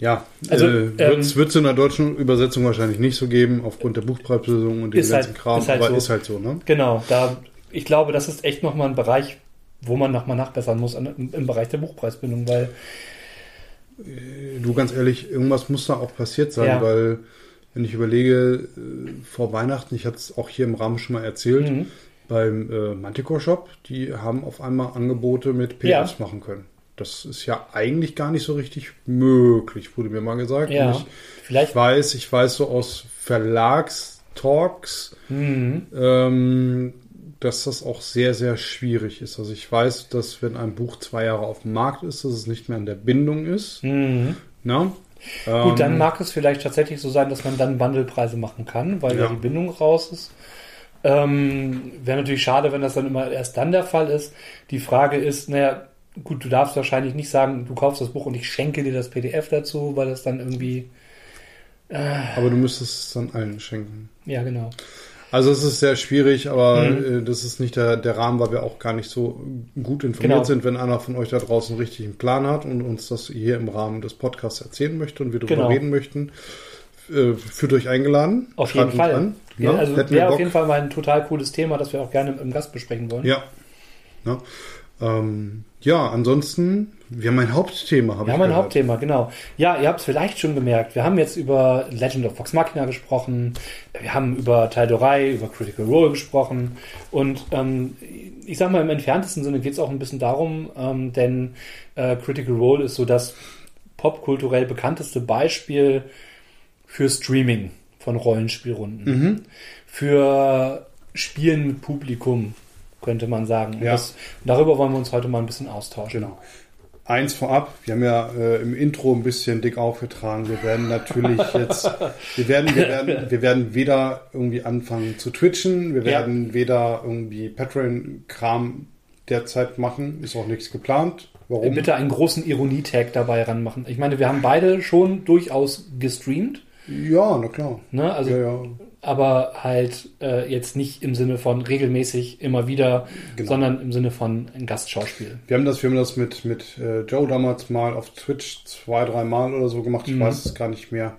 Ja, Also, äh, wird es in der deutschen Übersetzung wahrscheinlich nicht so geben, aufgrund der Buchpreislösung und dem halt- ganzen Kram, ist halt aber so. ist halt so, ne? Genau, da, ich glaube, das ist echt nochmal ein Bereich, wo man nochmal nachbessern muss an, im, im Bereich der Buchpreisbindung, weil, Du, ganz ehrlich, irgendwas muss da auch passiert sein, Ja. weil, wenn ich überlege, äh, vor Weihnachten, ich hatte es auch hier im Rahmen schon mal erzählt, Mhm. beim äh, Manticore Shop, die haben auf einmal Angebote mit PDFs machen können. Das ist ja eigentlich gar nicht so richtig möglich, wurde mir mal gesagt. ja, ich, vielleicht, ich weiß, ich weiß so aus Verlagstalks, mhm. ähm, dass das auch sehr, sehr schwierig ist. Also ich weiß, dass wenn ein Buch zwei Jahre auf dem Markt ist, dass es nicht mehr an der Bindung ist. Mhm. Na? Gut, dann Ähm, mag es vielleicht tatsächlich so sein, dass man dann Bundlepreise machen kann, weil ja, Ja. die Bindung raus ist. Ähm, Wäre natürlich schade, wenn das dann immer erst dann der Fall ist. Die Frage ist, naja, gut, du darfst wahrscheinlich nicht sagen, du kaufst das Buch und ich schenke dir das PDF dazu, weil das dann irgendwie, aber du müsstest es dann allen schenken. ja genau. Also es ist sehr schwierig, aber Mhm. äh, das ist nicht der, der Rahmen, weil wir auch gar nicht so gut informiert Genau. sind. Wenn einer von euch da draußen einen richtigen Plan hat und uns das hier im Rahmen des Podcasts erzählen möchte und wir darüber Genau. reden möchten, äh, fühlt euch eingeladen. Auf jeden Fall. An, Ja, ne? also wäre auf jeden Fall mal ein total cooles Thema, das wir auch gerne im Gast besprechen wollen. Ja. Ja. Ähm, ja, ansonsten, wir haben ein Hauptthema, habe Wir haben ein gehört. Hauptthema, genau. Ja, ihr habt es vielleicht schon gemerkt. Wir haben jetzt über Legend of Vox Machina gesprochen. Wir haben über Teildorei, über Critical Role gesprochen. Und ähm, ich sag mal, im entferntesten Sinne geht es auch ein bisschen darum, ähm, denn äh, Critical Role ist so das popkulturell bekannteste Beispiel für Streaming von Rollenspielrunden. Mhm. Für Spielen mit Publikum, könnte man sagen. Ja. Das, darüber wollen wir uns heute mal ein bisschen austauschen. Genau. Eins vorab, wir haben ja äh, im Intro ein bisschen dick aufgetragen. Wir werden natürlich jetzt, wir werden, wir werden, wir werden weder irgendwie anfangen zu twitchen, wir Ja. werden weder irgendwie Patreon-Kram derzeit machen, ist auch nichts geplant. Warum? Bitte einen großen Ironie-Tag dabei ranmachen. Ich meine, wir haben beide schon durchaus gestreamt, Ja, na klar. ne? Also, ja, ja. Aber halt äh, jetzt nicht im Sinne von regelmäßig immer wieder, Genau. sondern im Sinne von ein Gastschauspiel. Wir haben das, wir haben das mit, mit äh, Joe damals mal auf Twitch zwei, drei Mal oder so gemacht. Ich Mhm. weiß es gar nicht mehr.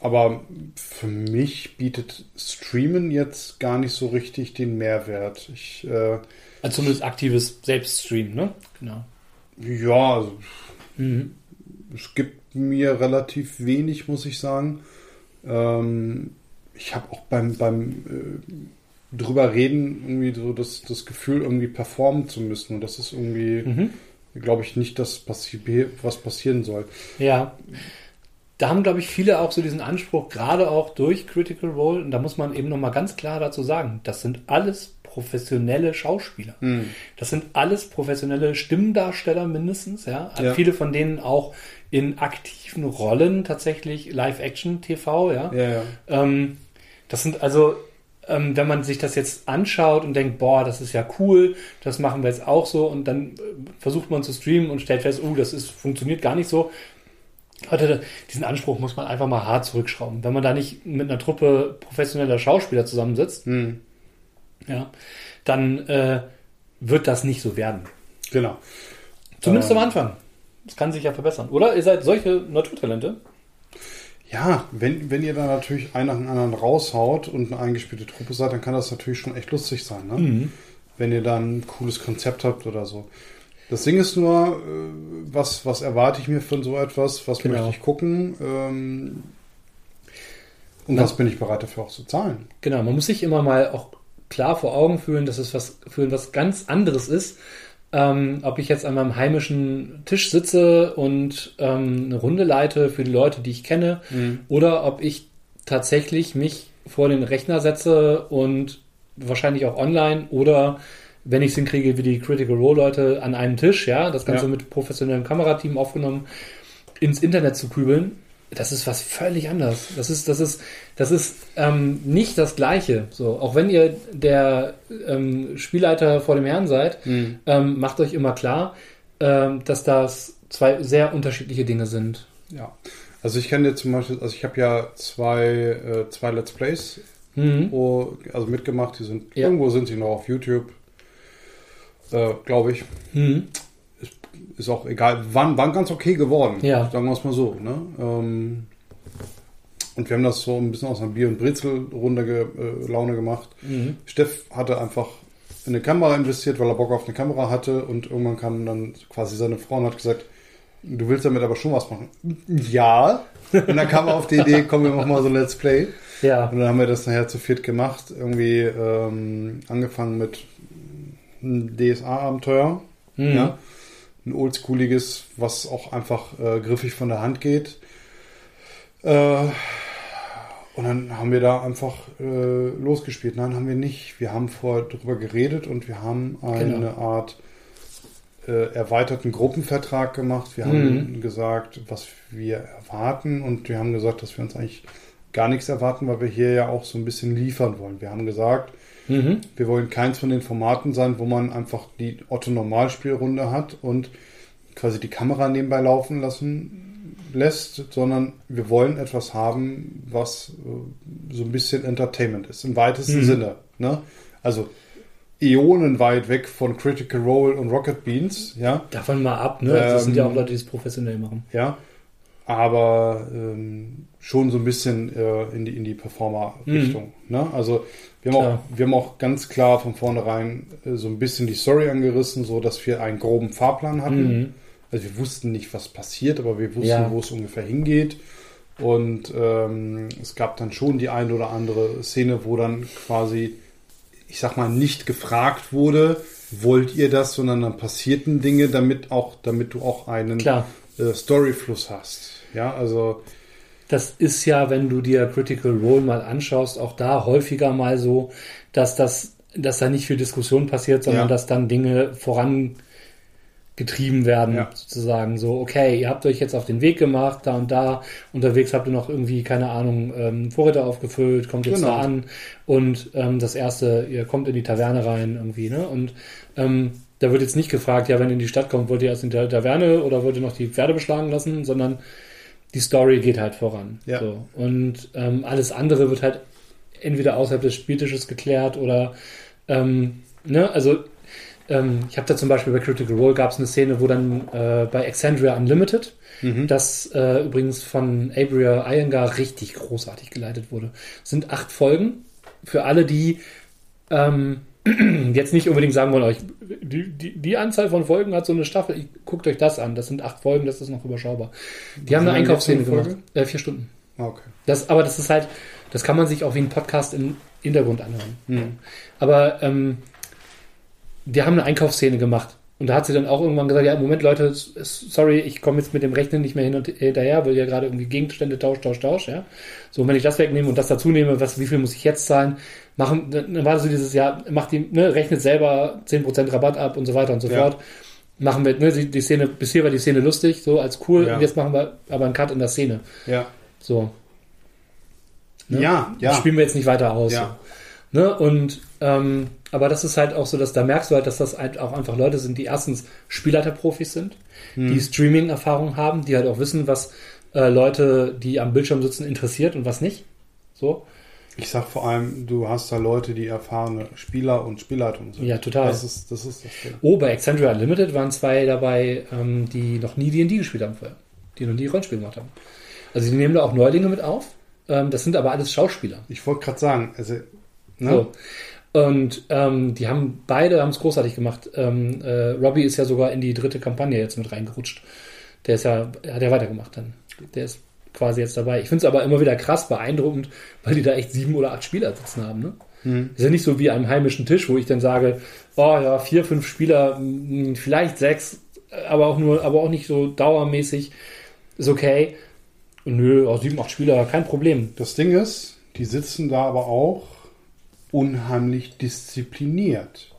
Aber für mich bietet Streamen jetzt gar nicht so richtig den Mehrwert. Ich, äh, Also zumindest aktives Selbststream, ne? Genau. ja, also Mhm. es gibt mir relativ wenig, muss ich sagen. Ähm, ich habe auch beim, beim äh, drüber reden irgendwie so das, das Gefühl, irgendwie performen zu müssen. Und das ist irgendwie, Mhm. glaube ich, nicht das, was passieren soll. Ja. Da haben, glaube ich, viele auch so diesen Anspruch, gerade auch durch Critical Role. Und da muss man eben nochmal ganz klar dazu sagen, das sind alles professionelle Schauspieler. Hm. Das sind alles professionelle Stimmdarsteller mindestens, ja. Ja. Viele von denen auch in aktiven Rollen tatsächlich Live-Action-TV, ja. Ja, ja. Ähm, das sind also, ähm, wenn man sich das jetzt anschaut und denkt, boah, das ist ja cool, das machen wir jetzt auch so und dann äh, versucht man zu streamen und stellt fest, oh, das ist, funktioniert gar nicht so. Leute, diesen Anspruch muss man einfach mal hart zurückschrauben. Wenn man da nicht mit einer Truppe professioneller Schauspieler zusammensitzt, Hm. ja, dann äh, wird das nicht so werden. Genau. Zumindest Ähm. am Anfang. Das kann sich ja verbessern. Oder ihr seid solche Naturtalente. Ja, wenn, wenn ihr da natürlich einen nach dem anderen raushaut und eine eingespielte Truppe seid, dann kann das natürlich schon echt lustig sein, ne? Mhm. Wenn ihr dann ein cooles Konzept habt oder so. Das Ding ist nur, äh, was, was erwarte ich mir von so etwas? Was Genau. möchte ich gucken? Ähm, und Na. was bin ich bereit dafür auch zu zahlen? Genau, man muss sich immer mal auch klar vor Augen fühlen, dass es was für was ganz anderes ist, ähm, ob ich jetzt an meinem heimischen Tisch sitze und ähm, eine Runde leite für die Leute, die ich kenne, oder ob ich tatsächlich mich vor den Rechner setze und wahrscheinlich auch online oder wenn ich es hinkriege, wie die Critical Role Leute an einem Tisch, ja, das Ganze Ja. mit professionellem Kamerateam aufgenommen, ins Internet zu kübeln, das ist was völlig anderes. Das ist, das ist, das ist ähm, nicht das Gleiche. So, auch wenn ihr der ähm, Spielleiter vor dem Herrn seid, ähm, macht euch immer klar, ähm, dass das zwei sehr unterschiedliche Dinge sind. Ja. Also ich kann dir zum Beispiel, also ich habe ja zwei, äh, zwei Let's Plays Mhm. wo, also mitgemacht, die sind, Ja. irgendwo sind sie noch auf YouTube, äh, glaube ich. Mhm. Ist auch egal, waren, waren ganz okay geworden, Ja. sagen wir es mal so. Ne? Ähm, und wir haben das so ein bisschen aus einer Bier- und Brezel-Runde ge, äh, Laune gemacht. Mhm. Steff hatte einfach in eine Kamera investiert, weil er Bock auf eine Kamera hatte und irgendwann kam dann quasi seine Frau und hat gesagt, du willst damit aber schon was machen. Ja. Und dann kam er auf die Idee, komm, wir machen mal so ein Let's Play. Ja. Und dann haben wir das nachher zu viert gemacht. Irgendwie ähm, angefangen mit einem DSA-Abenteuer. Mhm. Ja. Ein oldschooliges, was auch einfach äh, griffig von der Hand geht. Äh, und dann haben wir da einfach äh, losgespielt. Nein, haben wir nicht. Wir haben vorher drüber geredet und wir haben eine Genau. Art äh, erweiterten Gruppenvertrag gemacht. Wir haben gesagt, was wir erwarten und wir haben gesagt, dass wir uns eigentlich gar nichts erwarten, weil wir hier ja auch so ein bisschen liefern wollen. Wir haben gesagt, Mhm. wir wollen keins von den Formaten sein, wo man einfach die Otto-Normalspielrunde hat und quasi die Kamera nebenbei laufen lassen lässt, sondern wir wollen etwas haben, was äh, so ein bisschen Entertainment ist, im weitesten Mhm. Sinne. Ne? Also ionenweit weg von Critical Role und Rocket Beans, ja. Davon mal ab, ne? das sind ja auch Ähm, Leute, die es professionell machen. Ja, aber ähm, schon so ein bisschen äh, in die, in die Performer-Richtung. Ne? Also wir haben, auch, wir haben auch ganz klar von vornherein äh, so ein bisschen die Story angerissen, so dass wir einen groben Fahrplan hatten. Mhm. Also wir wussten nicht, was passiert, aber wir wussten, Ja. wo es ungefähr hingeht. Und ähm, es gab dann schon die ein oder andere Szene, wo dann quasi, ich sag mal, nicht gefragt wurde, wollt ihr das, sondern dann passierten Dinge, damit auch, damit du auch einen äh, Storyfluss hast. Ja, also Das ist ja, wenn du dir Critical Role mal anschaust, auch da häufiger mal so, dass das, dass da nicht viel Diskussion passiert, sondern Ja. dass dann Dinge vorangetrieben werden, Ja. sozusagen. So, okay, ihr habt euch jetzt auf den Weg gemacht, da und da, unterwegs habt ihr noch irgendwie, keine Ahnung, ähm, Vorräte aufgefüllt, kommt jetzt Genau. da an und ähm, das erste, ihr kommt in die Taverne rein irgendwie, ne? Und ähm, da wird jetzt nicht gefragt, ja, wenn ihr in die Stadt kommt, wollt ihr erst in der Taverne oder wollt ihr noch die Pferde beschlagen lassen, sondern die Story geht halt voran. Ja. So. Und ähm, alles andere wird halt entweder außerhalb des Spieltisches geklärt oder ähm, ne, also ähm, ich habe da zum Beispiel bei Critical Role gab es eine Szene, wo dann äh, bei Exandria Unlimited, das äh, übrigens von Abria Iyengar richtig großartig geleitet wurde, sind acht Folgen für alle, die ähm, jetzt nicht unbedingt sagen wollen, euch die, die, die Anzahl von Folgen hat so eine Staffel, ich, guckt euch das an, das sind acht Folgen, das ist noch überschaubar. Die haben eine Einkaufsszene gemacht. Äh, vier Stunden. ah, okay. Das, aber das ist halt, das kann man sich auch wie ein Podcast im Hintergrund anhören. Hm. Aber ähm, die haben eine Einkaufsszene gemacht. Und da hat sie dann auch irgendwann gesagt, ja, Moment, Leute, sorry, ich komme jetzt mit dem Rechnen nicht mehr hin und hinterher, weil ja gerade irgendwie Gegenstände tausch, tausch, tausch, ja. So, und wenn ich das wegnehme und das dazu nehme, was, wie viel muss ich jetzt zahlen? Machen, dann war so dieses Jahr, macht die, ne, rechnet selber 10% Rabatt ab und so weiter und so Ja. fort. Machen wir, ne, die, die Szene, bisher war die Szene lustig, so als cool, Ja. und jetzt machen wir aber einen Cut in der Szene. Ja. So. Ne? Ja, Das ja. spielen wir jetzt nicht weiter aus. Ja. So. Ne? Und ähm, aber das ist halt auch so, dass da merkst du halt, dass das halt auch einfach Leute sind, die erstens Spielleiterprofis sind, Hm. die Streaming-Erfahrung haben, die halt auch wissen, was äh, Leute, die am Bildschirm sitzen, interessiert und was nicht. So. Ich sag vor allem, du hast da Leute, die erfahrene Spieler und Spielleitung sind. Ja, total. Das ist das, ist das Ding. Oh, bei Exandria Unlimited waren zwei dabei, ähm, die noch nie D&D gespielt haben vorher. Die noch nie Rollenspiel gemacht haben. Also die nehmen da auch Neulinge mit auf. Ähm, das sind aber alles Schauspieler. Ich wollte gerade sagen, also, ne? So. Und ähm, die haben beide haben es großartig gemacht. Ähm, äh, Robbie ist ja sogar in die dritte Kampagne jetzt mit reingerutscht. Der ist ja, hat ja weitergemacht dann. Der ist quasi jetzt dabei. Ich finde es aber immer wieder krass beeindruckend, weil die da echt sieben oder acht Spieler sitzen haben. Ne? Hm. Ist ja nicht so wie am heimischen Tisch, wo ich dann sage, oh ja, vier, fünf Spieler, mh, vielleicht sechs, aber auch nur, aber auch nicht so dauermäßig. Ist okay. Nö, auch sieben, acht Spieler, kein Problem. Das Ding ist, die sitzen da aber auch unheimlich diszipliniert.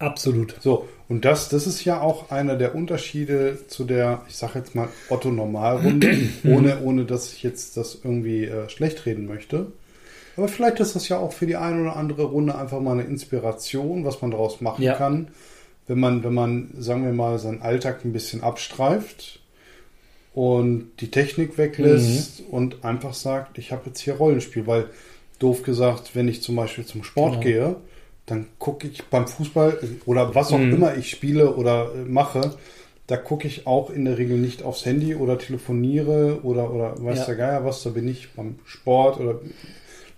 Absolut. So, und das, das ist ja auch einer der Unterschiede zu der, ich sag jetzt mal, Otto-Normalrunde, ohne, ohne dass ich jetzt das irgendwie äh, schlecht reden möchte. Aber vielleicht ist das ja auch für die eine oder andere Runde einfach mal eine Inspiration, was man daraus machen Ja. kann, wenn man, wenn man, sagen wir mal, seinen Alltag ein bisschen abstreift und die Technik weglässt und einfach sagt, ich habe jetzt hier Rollenspiel, weil doof gesagt, wenn ich zum Beispiel zum Sport Genau. gehe, dann gucke ich beim Fußball äh, oder was auch Mhm. immer ich spiele oder äh, mache, da gucke ich auch in der Regel nicht aufs Handy oder telefoniere oder, oder weiß Ja. der Geier was, da bin ich beim Sport oder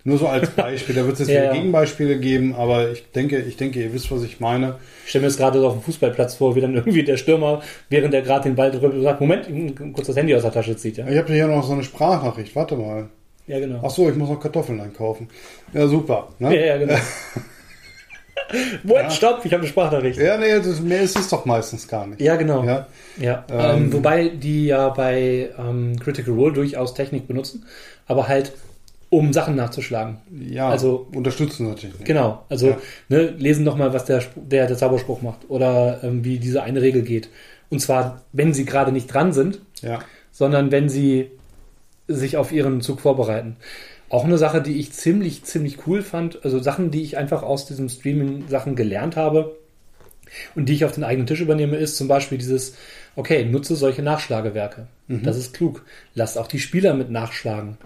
nur so als Beispiel. Da wird es jetzt Ja, wieder. Gegenbeispiele geben, aber ich denke, ich denke, ihr wisst, was ich meine. Ich stelle mir jetzt gerade so auf dem Fußballplatz vor, wie dann irgendwie der Stürmer, während er gerade den Ball drückt, sagt, Moment, kurz das Handy aus der Tasche zieht. Ja, Ich habe hier noch so eine Sprachnachricht, warte mal. ja genau. Ach so, ich muss noch Kartoffeln einkaufen. Ja, super. Ne? Ja, ja, genau. Moment, stopp, ich habe eine Sprachnachricht. Ja, nee, das, mehr ist es doch meistens gar nicht. Ja, genau. Ja, Ja, Ähm, ähm, wobei die ja bei ähm, Critical Role durchaus Technik benutzen, aber halt um Sachen nachzuschlagen. ja Also- unterstützen natürlich nicht. Genau, also Ja. ne, lesen nochmal, was der, der, der Zauberspruch macht oder ähm, wie diese eine Regel geht. Und zwar, wenn sie gerade nicht dran sind, Ja, sondern wenn sie sich auf ihren Zug vorbereiten. Auch eine Sache, die ich ziemlich, ziemlich cool fand, also Sachen, die ich einfach aus diesem Streaming-Sachen gelernt habe und die ich auf den eigenen Tisch übernehme, ist zum Beispiel dieses, okay, nutze solche Nachschlagewerke. Das ist klug. Lass auch die Spieler mit nachschlagen.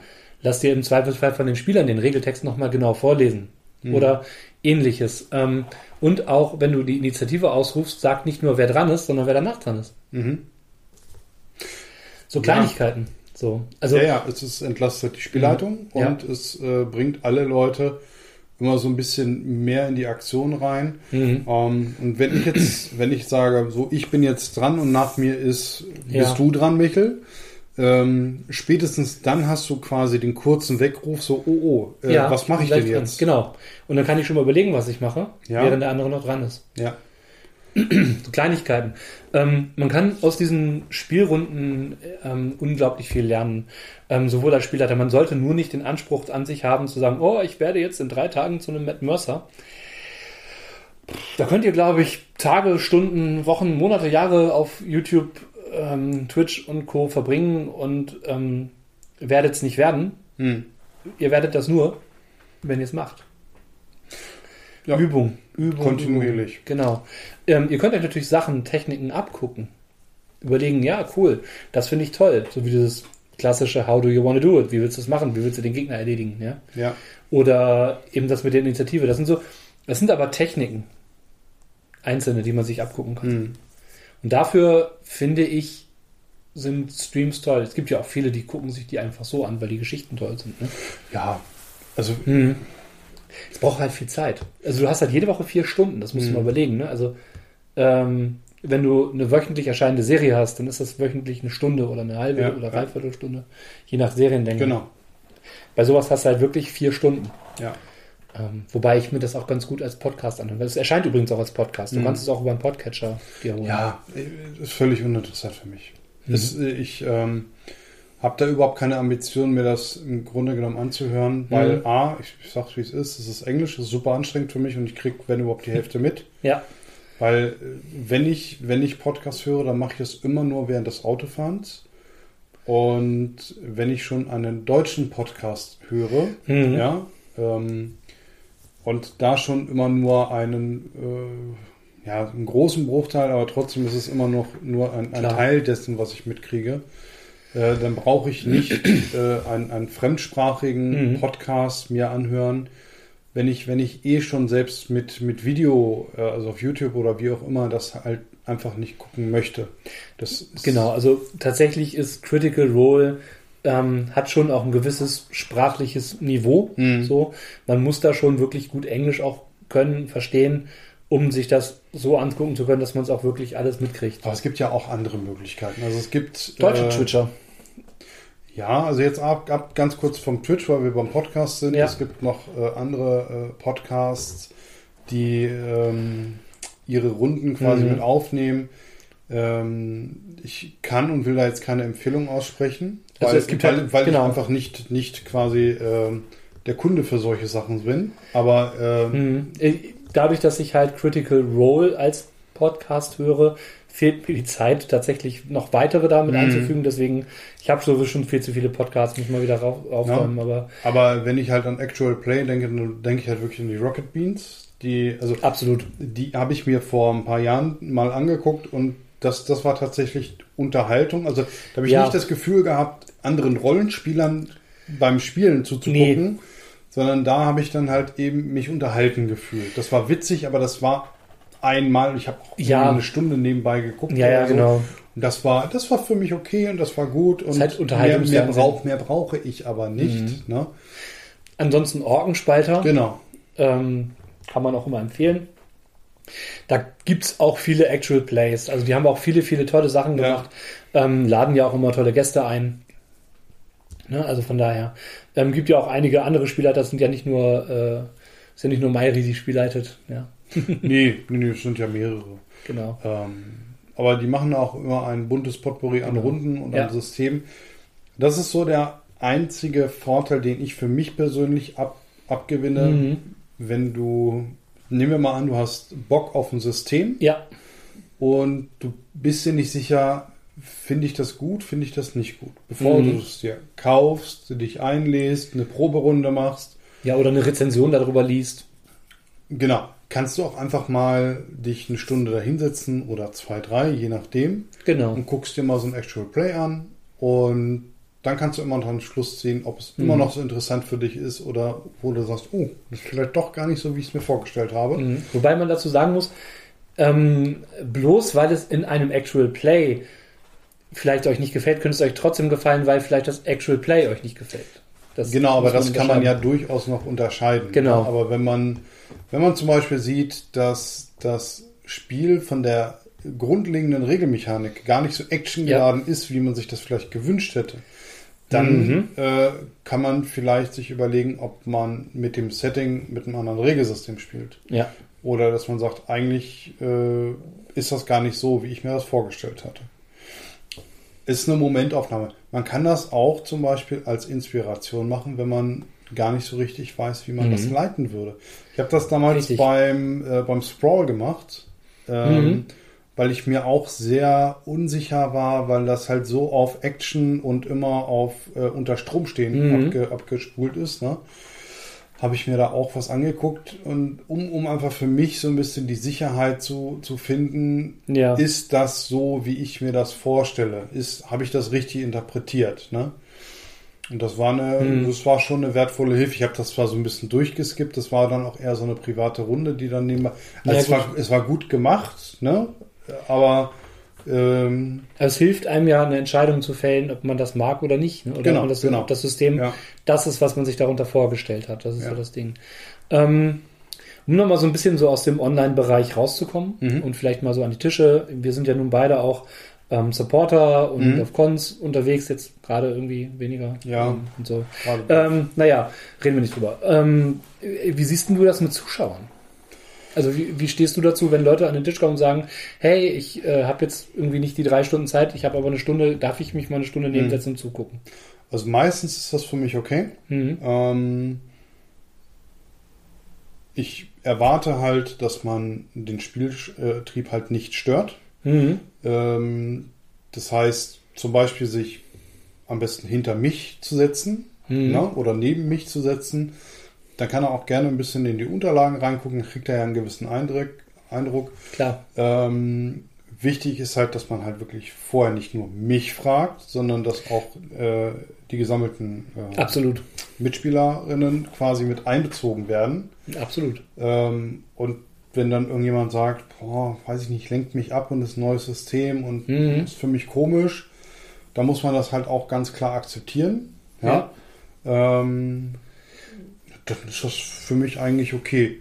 Lass dir im Zweifelsfall von den Spielern den Regeltext nochmal genau vorlesen. Oder ähnliches. Ähm, Und auch, wenn du die Initiative ausrufst, sag nicht nur, wer dran ist, sondern wer danach dran ist. Mhm. So Kleinigkeiten. So. Also, ja, ja, es ist entlastet die Spielleitung Mhm. Ja. und es äh, bringt alle Leute immer so ein bisschen mehr in die Aktion rein. Mhm. Ähm, und wenn ich jetzt, wenn ich sage, so ich bin jetzt dran und nach mir ist, Ja. bist du dran, Michel, ähm, spätestens dann hast du quasi den kurzen Weckruf, so, oh, oh, äh, ja, was mache ich denn dran. jetzt? Genau. Und dann kann ich schon mal überlegen, was ich mache, Ja. während der andere noch dran ist. Ja. So Kleinigkeiten. Ähm, man kann aus diesen Spielrunden ähm, unglaublich viel lernen. Ähm, sowohl als Spielleiter. Man sollte nur nicht den Anspruch an sich haben, zu sagen, oh, ich werde jetzt in drei Tagen zu einem Matt Mercer. Da könnt ihr, glaube ich, Tage, Stunden, Wochen, Monate, Jahre auf YouTube, ähm, Twitch und Co. verbringen und ähm, werdet es nicht werden. Hm. Ihr werdet das nur, wenn ihr es macht. Ja. Übung. Übung. Kontinuierlich. Übung. Genau. Ähm, ihr könnt euch natürlich Sachen, Techniken abgucken. Überlegen, ja, cool, das finde ich toll. So wie dieses klassische How do you want to do it? Wie willst du es machen? Wie willst du den Gegner erledigen? Ja? Ja. Oder eben das mit der Initiative. Das sind so, das sind aber Techniken. Einzelne, die man sich abgucken kann. Hm. Und dafür finde ich, sind Streams toll. Es gibt ja auch viele, die gucken sich die einfach so an, weil die Geschichten toll sind. Ne? Ja. Also, Mhm. Es braucht halt viel Zeit. Also du hast halt jede Woche vier Stunden, das musst du Mhm. mal überlegen. Ne? Also ähm, wenn du eine wöchentlich erscheinende Serie hast, dann ist das wöchentlich eine Stunde oder eine halbe Ja, oder dreiviertel Stunde, je nach Serienlänge. genau. Bei sowas hast du halt wirklich vier Stunden. Ja. Ähm, wobei ich mir das auch ganz gut als Podcast anhöre. Es erscheint übrigens auch als Podcast. Du Mhm. kannst es auch über einen Podcatcher dir holen. Ja, ist völlig uninteressant für mich. Mhm. Es, äh, ich ähm, Habe da überhaupt keine Ambition, mir das im Grunde genommen anzuhören, weil Mhm. A, ich, ich sag's wie es ist, es ist Englisch, es ist super anstrengend für mich und ich krieg, wenn überhaupt, die Hälfte mit. Ja. Weil äh, wenn ich, wenn ich Podcast höre, dann mache ich das immer nur während des Autofahrens. Und wenn ich schon einen deutschen Podcast höre, Mhm. ja, ähm, und da schon immer nur einen, äh, ja, einen großen Bruchteil, aber trotzdem ist es immer noch nur ein, ein. Teil dessen, was ich mitkriege, äh, dann brauche ich nicht äh, einen, einen fremdsprachigen Mhm. Podcast mir anhören, wenn ich, wenn ich eh schon selbst mit, mit Video, äh, also auf YouTube oder wie auch immer, das halt einfach nicht gucken möchte. Das Genau, also tatsächlich ist Critical Role ähm, hat schon auch ein gewisses sprachliches Niveau. Mhm. So, man muss da schon wirklich gut Englisch auch können, verstehen, um sich das so angucken zu können, dass man es auch wirklich alles mitkriegt. Aber es gibt ja auch andere Möglichkeiten. Also es gibt Deutsche äh, Twitcher. Ja, also jetzt ab, ab ganz kurz vom Twitch, weil wir beim Podcast sind. Ja. Es gibt noch äh, andere äh, Podcasts, die ähm, ihre Runden quasi Mhm. mit aufnehmen. Ähm, ich kann und will da jetzt keine Empfehlung aussprechen, Also weil, es gibt weil, halt- weil genau. ich einfach nicht, nicht quasi ähm, der Kunde für solche Sachen bin. Aber ähm, Mhm. Äh, Dadurch, dass ich halt Critical Role als Podcast höre, fehlt mir die Zeit, tatsächlich noch weitere damit Mhm. einzufügen. Deswegen, ich habe sowieso schon viel zu viele Podcasts, muss mal wieder aufräumen, aber aber wenn ich halt an Actual Play denke, dann denke ich halt wirklich an die Rocket Beans. Die, also absolut. Die habe ich mir vor ein paar Jahren mal angeguckt und das, das war tatsächlich Unterhaltung. Also da habe ich Ja. nicht das Gefühl gehabt, anderen Rollenspielern beim Spielen zuzugucken, sondern da habe ich dann halt eben mich unterhalten gefühlt. Das war witzig, aber das war einmal, ich habe auch Ja. eine Stunde nebenbei geguckt. Ja, ja, so. genau. Und das war, das war für mich okay und das war gut. Und halt mehr, mehr, brauch, mehr brauche ich aber nicht. Ne? Ansonsten Orkenspalter. Genau. Ähm, kann man auch immer empfehlen. Da gibt's auch viele Actual Plays. Also die haben auch viele, viele tolle Sachen Ja. gemacht. Ähm, laden ja auch immer tolle Gäste ein. Ne, also von daher. Ähm, gibt ja auch einige andere Spieler, das sind ja nicht nur, äh, ist ja nicht nur Mayri, die spielleitet. Ja, nee, nee, nee, es sind ja mehrere. genau. Ähm, aber die machen auch immer ein buntes Potpourri an Genau. Runden und Ja. an Systemen. Das ist so der einzige Vorteil, den ich für mich persönlich ab, abgewinne, Mhm. wenn du, nehmen wir mal an, du hast Bock auf ein System Ja, und du bist dir nicht sicher, finde ich das gut, finde ich das nicht gut. Bevor Mhm. du es dir kaufst, du dich einlässt, eine Proberunde machst, ja, oder eine Rezension darüber liest. genau, kannst du auch einfach mal dich eine Stunde da hinsetzen oder zwei, drei, je nachdem. Genau. und guckst dir mal so ein Actual Play an und dann kannst du immer noch einen Schluss ziehen, ob es immer Mhm. noch so interessant für dich ist oder wo du sagst, oh, das ist vielleicht doch gar nicht so, wie ich es mir vorgestellt habe. Mhm. Wobei man dazu sagen muss, ähm, bloß weil es in einem Actual Play vielleicht euch nicht gefällt, könnte es euch trotzdem gefallen, weil vielleicht das Actual Play euch nicht gefällt. Das Genau, aber das kann man ja durchaus noch unterscheiden. Genau. Ja, aber wenn man, wenn man zum Beispiel sieht, dass das Spiel von der grundlegenden Regelmechanik gar nicht so actiongeladen ist, wie man sich das vielleicht gewünscht hätte, dann Mhm. äh, kann man vielleicht sich überlegen, ob man mit dem Setting mit einem anderen Regelsystem spielt. Ja, Oder dass man sagt, eigentlich äh, ist das gar nicht so, wie ich mir das vorgestellt hatte. Ist eine Momentaufnahme. Man kann das auch zum Beispiel als Inspiration machen, wenn man gar nicht so richtig weiß, wie man Mhm. das leiten würde. Ich habe das damals Richtig. beim, äh, beim Sprawl gemacht, ähm, Mhm. weil ich mir auch sehr unsicher war, weil das halt so auf Action und immer auf äh, unter Strom stehen Mhm. abge, abgespult ist. Ne? habe ich mir da auch was angeguckt und um, um einfach für mich so ein bisschen die Sicherheit zu, zu finden, ja. ist das so, wie ich mir das vorstelle? Ist, habe ich das richtig interpretiert? Ne? Und das war eine, Hm. das war schon eine wertvolle Hilfe. Ich habe das zwar so ein bisschen durchgeskippt, das war dann auch eher so eine private Runde, die dann nebenbei. Also Ja, es, war, es war gut gemacht, ne? Aber ähm, es hilft einem ja, eine Entscheidung zu fällen, ob man das mag oder nicht. Ne? Oder Genau, ob man das, genau. ob das System ja. das ist, was man sich darunter vorgestellt hat. Das ist Ja. so das Ding. Ähm, um nochmal so ein bisschen so aus dem Online-Bereich rauszukommen Mhm. und vielleicht mal so an die Tische. Wir sind ja nun beide auch ähm, Supporter und Mhm. auf Cons unterwegs, jetzt gerade irgendwie weniger. Ja. ähm, Und so. Ähm, naja, reden wir nicht drüber. Ähm, wie siehst denn du das mit Zuschauern? Also wie, wie stehst du dazu, wenn Leute an den Tisch kommen und sagen, hey, ich äh, habe jetzt irgendwie nicht die drei Stunden Zeit, ich habe aber eine Stunde, darf ich mich mal eine Stunde nebensetzen und zugucken? Also meistens ist das für mich okay. Mhm. Ähm, ich erwarte halt, dass man den Spieltrieb halt nicht stört. Mhm. Ähm, das heißt, zum Beispiel sich am besten hinter mich zu setzen Mhm. ne, oder neben mich zu setzen. Dann kann er auch gerne ein bisschen in die Unterlagen reingucken, kriegt er ja einen gewissen Eindruck. Eindruck. Klar. Ähm, wichtig ist halt, dass man halt wirklich vorher nicht nur mich fragt, sondern dass auch äh, die gesammelten äh. Mitspielerinnen quasi mit einbezogen werden. Absolut. Ähm, und wenn dann irgendjemand sagt, boah, weiß ich nicht, lenkt mich ab und ist ein neues System und Mhm. ist für mich komisch, dann muss man das halt auch ganz klar akzeptieren. Ja. Ähm, dann ist das für mich eigentlich okay.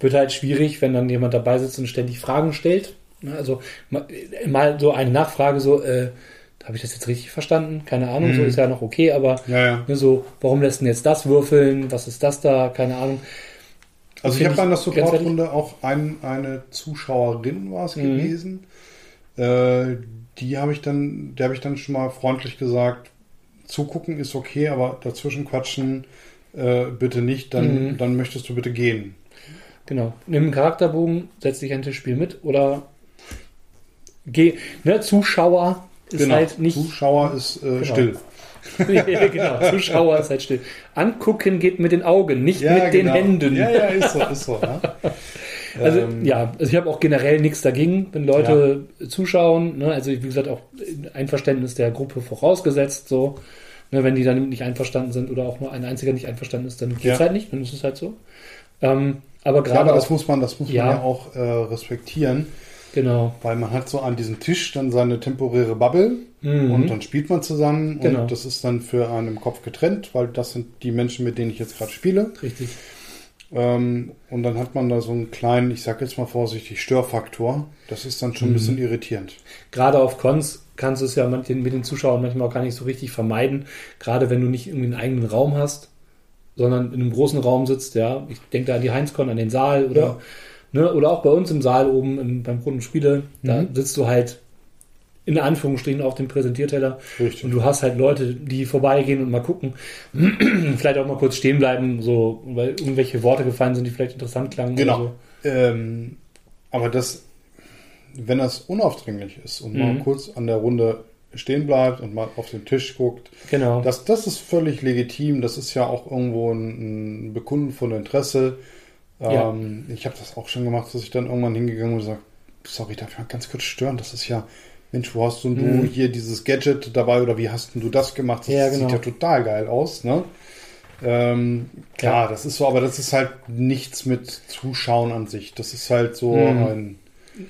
Wird halt schwierig, wenn dann jemand dabei sitzt und ständig Fragen stellt. Ne, Also ma- mal so eine Nachfrage, so, äh, habe ich das jetzt richtig verstanden? Keine Ahnung, so Mhm. ist ja noch okay, aber Ja, ja. ne, so, warum lässt denn jetzt das würfeln? Was ist das da? Keine Ahnung. Also ich habe bei ganz Supportrunde auch ein, eine Zuschauerin war es Mhm. gewesen. Äh, die habe ich dann, der habe ich dann schon mal freundlich gesagt, zugucken ist okay, aber dazwischen quatschen äh, bitte nicht, dann, Mhm. dann möchtest du bitte gehen. Genau. Nimm einen Charakterbogen, setz dich ein Tischspiel mit oder geh, ne, Zuschauer ist halt nicht. Zuschauer ist äh, Genau. still. genau, Zuschauer ist halt still. Angucken geht mit den Augen, nicht Ja, mit den genau. Händen. Ja, ja, ist so, ist so. Ja. Also Ähm, ja, also ich habe auch generell nichts dagegen, wenn Leute zuschauen. Ne? Also wie gesagt, auch Einverständnis der Gruppe vorausgesetzt. So, ne? wenn die dann nicht einverstanden sind oder auch nur ein einziger nicht einverstanden ist, dann geht's Ja. halt nicht. Dann ist es halt so. Ähm, aber Ja, gerade aber das muss man, das muss Ja. man ja auch äh, respektieren, genau. weil man hat so an diesem Tisch dann seine temporäre Bubble Mhm. und dann spielt man zusammen Genau. und das ist dann für einen im Kopf getrennt, weil das sind die Menschen, mit denen ich jetzt gerade spiele. Richtig. Ähm, und dann hat man da so einen kleinen, ich sag jetzt mal vorsichtig, Störfaktor. Das ist dann schon Mhm. ein bisschen irritierend. Gerade auf Cons kannst du es ja mit den, mit den Zuschauern manchmal auch gar nicht so richtig vermeiden. Gerade wenn du nicht irgendwie einen eigenen Raum hast, sondern in einem großen Raum sitzt, ja. Ich denke da an die Heinzcon, an den Saal oder, Ja. Ne, oder auch bei uns im Saal oben im, beim Runden Spiele. Da Mhm. sitzt du halt in Anführungsstrichen auf dem Präsentierteller Richtig. und du hast halt Leute, die vorbeigehen und mal gucken, vielleicht auch mal kurz stehen bleiben, so, weil irgendwelche Worte gefallen sind, die vielleicht interessant klangen. Genau. Oder Ähm, aber das, wenn das unaufdringlich ist und mal Mhm. kurz an der Runde stehen bleibt und mal auf den Tisch guckt, so. Genau. das, das ist völlig legitim. Das ist ja auch irgendwo ein, ein Bekunden von Interesse. Ja. Ähm, Ich habe das auch schon gemacht, dass ich dann irgendwann hingegangen und gesagt, sorry, darf ich mal ganz kurz stören? Das ist ja, Mensch, wo hast du Mhm. hier dieses Gadget dabei oder wie hast denn du das gemacht? Das Ja, genau. sieht ja total geil aus, ne? Ähm, klar, das ist so, aber das ist halt nichts mit Zuschauen an sich. Das ist halt so Mhm. ein,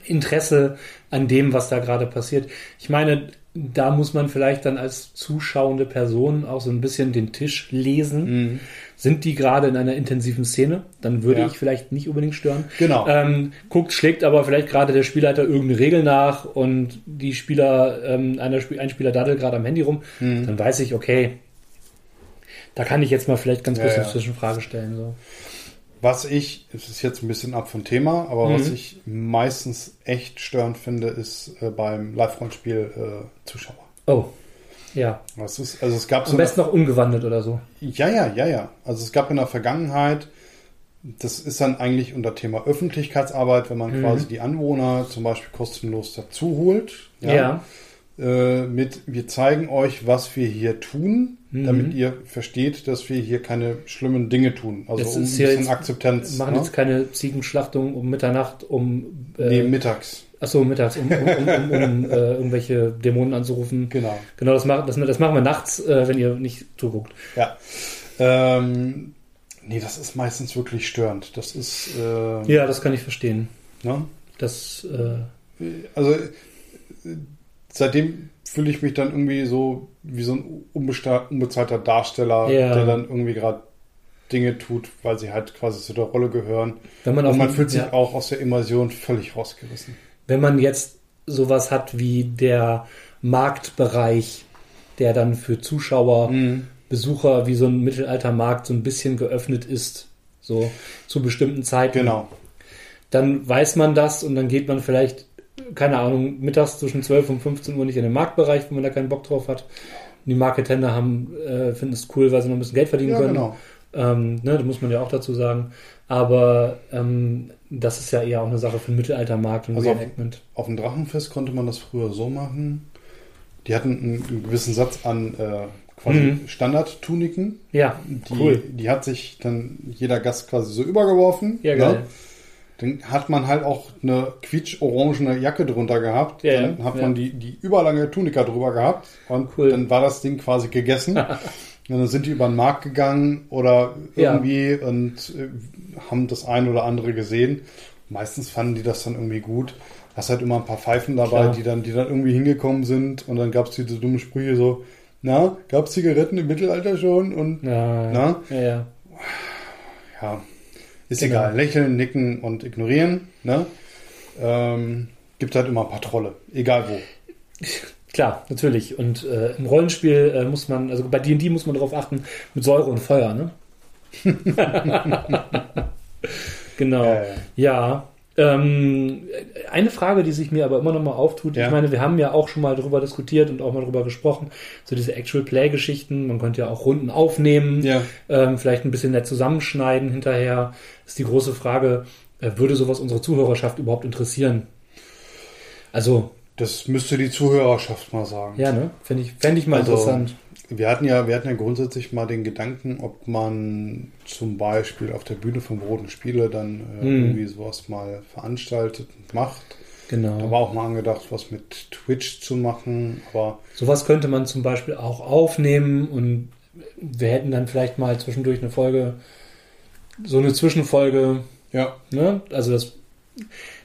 Interesse an dem, was da gerade passiert. Ich meine, da muss man vielleicht dann als zuschauende Person auch so ein bisschen den Tisch lesen. Mhm. Sind die gerade in einer intensiven Szene? Dann würde Ja. ich vielleicht nicht unbedingt stören. Genau. Ähm, guckt, schlägt aber vielleicht gerade der Spielleiter irgendeine Regel nach und die Spieler, ähm, einer Spiel, ein Spieler daddelt gerade am Handy rum, Mhm. dann weiß ich, okay, da kann ich jetzt mal vielleicht ganz kurz ja. eine Zwischenfrage stellen. So. Was ich, es ist jetzt ein bisschen ab vom Thema, aber Mhm. was ich meistens echt störend finde, ist äh, beim Live-Rollenspiel äh, Zuschauer. Oh, ja. Das ist, also es gab so Am besten noch ungewandelt oder so. ja, ja, ja, ja. Also es gab in der Vergangenheit, das ist dann eigentlich unter Thema Öffentlichkeitsarbeit, wenn man Mhm. quasi die Anwohner zum Beispiel kostenlos dazu holt. Ja. Äh, mit, wir zeigen euch, was wir hier tun, Mhm. damit ihr versteht, dass wir hier keine schlimmen Dinge tun. Also Das um ein ja bisschen jetzt- Akzeptanz. machen ne? jetzt keine Ziegenschlachtung um Mitternacht, um äh, nee, mittags. Achso, mittags, um, um, um, um, äh, irgendwelche Dämonen anzurufen. Genau. Genau, das machen, das, das machen wir nachts, äh, wenn ihr nicht zuguckt. Ja. Ähm, nee, das ist meistens wirklich störend. Das ist, äh, Ja, das kann ich verstehen. ne? Das, äh, Also, seitdem fühle ich mich dann irgendwie so wie so ein unbezahlter Darsteller, Ja. der dann irgendwie gerade Dinge tut, weil sie halt quasi zu der Rolle gehören. wenn man Und man fühlt sich ja. auch aus der Immersion völlig rausgerissen. Wenn man jetzt sowas hat wie der Marktbereich, der dann für Zuschauer, Mhm. Besucher wie so ein Mittelaltermarkt so ein bisschen geöffnet ist, so zu bestimmten Zeiten. Genau. dann weiß man das und dann geht man vielleicht, keine Ahnung, mittags zwischen 12 und 15 Uhr nicht in den Marktbereich, wenn man da keinen Bock drauf hat. Die Markettender haben, äh, finden es cool, weil sie noch ein bisschen Geld verdienen Ja, können. genau. Ähm, ne, das muss man ja auch dazu sagen. Aber ähm, das ist ja eher auch eine Sache für den Mittelaltermarkt und Also- Reenactment. Auf dem Drachenfest konnte man das früher so machen. Die hatten einen, einen gewissen Satz an äh, quasi Mhm. Standard-Tuniken. Ja, Die, cool. die hat sich dann jeder Gast quasi so übergeworfen. Ja, ne? geil. Dann hat man halt auch eine quietsch-orangene Jacke drunter gehabt. Ja, dann hat ja. man die, die überlange Tunika drüber gehabt. Und Cool. dann war das Ding quasi gegessen. und dann sind die über den Markt gegangen oder Ja. irgendwie und äh, haben das ein oder andere gesehen. Meistens fanden die das dann irgendwie gut. Hast halt immer ein paar Pfeifen dabei, Klar. die dann, die dann irgendwie hingekommen sind. Und dann gab es diese dummen Sprüche so, na, gab es Zigaretten im Mittelalter schon? Und Ja, Na? ja, ja. ja, ist Genau. egal. Lächeln, nicken und ignorieren. Ne? Ähm, gibt halt immer ein paar Trolle. Egal wo. Klar, natürlich. Und äh, im Rollenspiel äh, muss man, also bei D&D muss man darauf achten, mit Säure und Feuer, ne? genau. Äh, Ja. Ähm, eine Frage, die sich mir aber immer noch mal auftut, Ja. ich meine, wir haben ja auch schon mal darüber diskutiert und auch mal darüber gesprochen, so diese Actual Play-Geschichten, man könnte ja auch Runden aufnehmen, ja. ähm, vielleicht ein bisschen nett zusammenschneiden hinterher, ist die große Frage, äh, würde sowas unsere Zuhörerschaft überhaupt interessieren? Also, Das müsste die Zuhörerschaft mal sagen. ja, ne? Fände ich, fänd ich mal Also, interessant. Wir hatten ja, wir hatten ja grundsätzlich mal den Gedanken, ob man zum Beispiel auf der Bühne vom Roten Spiele dann äh, Mhm. irgendwie sowas mal veranstaltet und macht. Da Genau. war auch mal angedacht, was mit Twitch zu machen, aber Sowas könnte man zum Beispiel auch aufnehmen und wir hätten dann vielleicht mal zwischendurch eine Folge, so eine Zwischenfolge, ja, ne? Also das,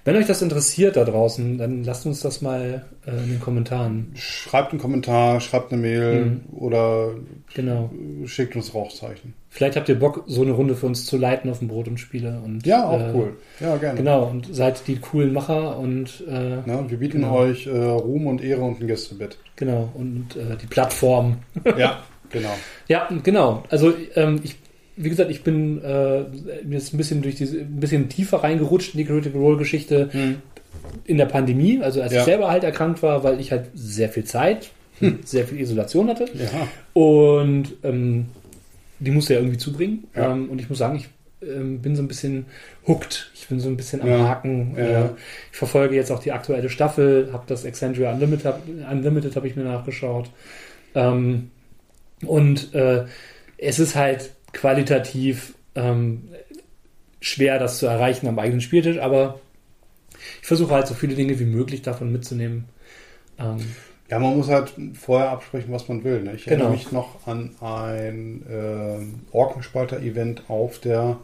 wenn euch das interessiert da draußen, dann lasst uns das mal äh, in den Kommentaren. schreibt einen Kommentar, schreibt eine Mail Mhm. oder Genau. schickt uns Rauchzeichen. Vielleicht habt ihr Bock, so eine Runde für uns zu leiten auf dem Brot und Spiele. Und, Ja, auch äh, cool. Ja, gerne. Genau, und seid die coolen Macher und äh, Na, wir bieten Genau. euch äh, Ruhm und Ehre und ein Gästebett. genau, und äh, die Plattform. ja, genau. Ja, genau. Also ähm, ich, wie gesagt, ich bin äh, jetzt ein bisschen durch diese, ein bisschen tiefer reingerutscht in die Critical Role Geschichte in der Pandemie, also als Ja. ich selber halt erkrankt war, weil ich halt sehr viel Zeit, sehr viel Isolation hatte Ja. und ähm, die musste ja irgendwie zubringen. Ja. Ähm, und ich muss sagen, ich ähm, bin so ein bisschen hooked. Ich bin so ein bisschen am. Haken. Äh, ich verfolge jetzt auch die aktuelle Staffel, habe das Exandria Unlimited, Unlimited habe ich mir nachgeschaut. Ähm, und äh, es ist halt qualitativ ähm, schwer, das zu erreichen am eigenen Spieltisch, aber ich versuche halt so viele Dinge wie möglich davon mitzunehmen. Ähm, Ja, man muss halt vorher absprechen, was man will. Ne? Ich Genau. erinnere mich noch an ein ähm, Orkenspalter-Event auf der,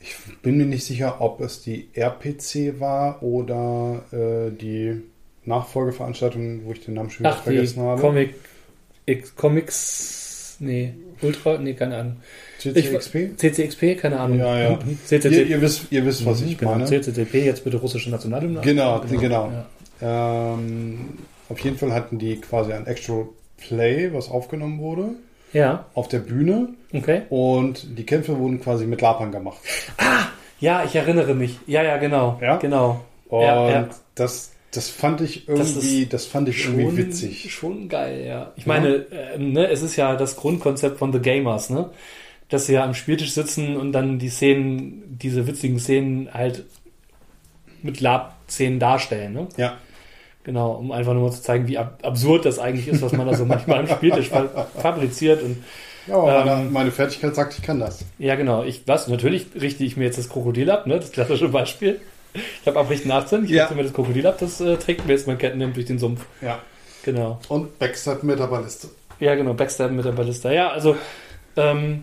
ich bin mir nicht sicher, ob es die RPC war oder äh, die Nachfolgeveranstaltung, wo ich den Namen schon wieder ach, vergessen habe. Comic, X, Comics, nee, Ultra, nee, keine Ahnung. CCXP? CCXP, keine Ahnung. Ja, ja. CCXP. Ihr, ihr, wisst, ihr wisst, was ich genau, meine. CCCP, jetzt bitte russische Nationalhymne. Genau, genau. Ja. Ähm, auf jeden Fall hatten die quasi ein Actual Play, was aufgenommen wurde, ja, auf der Bühne. okay. Und die Kämpfe wurden quasi mit Lapern gemacht. Ja, ich erinnere mich. Ja, ja, genau. Ja? Genau. Und Ja, ja. Das, das fand ich Das irgendwie, das, fand ich irgendwie witzig. Schon geil, ja. Ich meine, äh, ne, es ist ja das Grundkonzept von The Gamers, ne? Dass sie ja am Spieltisch sitzen und dann die Szenen, diese witzigen Szenen halt mit Lab-Szenen darstellen, ne? Ja, Genau, um einfach nur mal zu zeigen, wie ab absurd das eigentlich ist, was man da so manchmal am Spieltisch fa fabriziert und ja aber Ähm, meine, meine Fertigkeit sagt, ich kann das. Ja, genau. Ich was, natürlich richte ich mir jetzt das Krokodil ab, ne? Das klassische Beispiel. Ich habe Abrichten 18, ich Ja. mir das Krokodil ab, das äh, trägt mir jetzt mein Kettenhemd durch den Sumpf. Ja. Genau. Und Backstab mit der Balliste. Ja, genau, Backstabben mit der Ballista. Ja, also ähm,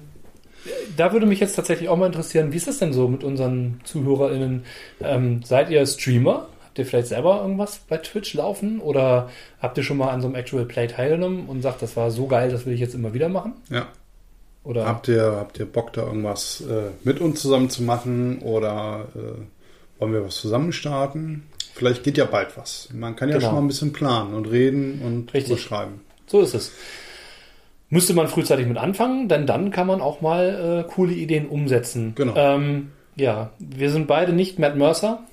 da würde mich jetzt tatsächlich auch mal interessieren, wie ist das denn so mit unseren ZuhörerInnen? Ähm, seid ihr Streamer? Habt ihr vielleicht selber irgendwas bei Twitch laufen? Oder habt ihr schon mal an so einem Actual Play teilgenommen und sagt, das war so geil, das will ich jetzt immer wieder machen? Ja. Oder Habt ihr, habt ihr Bock, da irgendwas äh, mit uns zusammen zu machen oder äh, wollen wir was zusammen starten? Vielleicht geht ja bald was. Man kann ja Genau. schon mal ein bisschen planen und reden und Richtig. beschreiben. So ist es. Müsste man frühzeitig mit anfangen, denn dann kann man auch mal äh, coole Ideen umsetzen. Genau. Ähm, Ja, wir sind beide nicht Matt Mercer.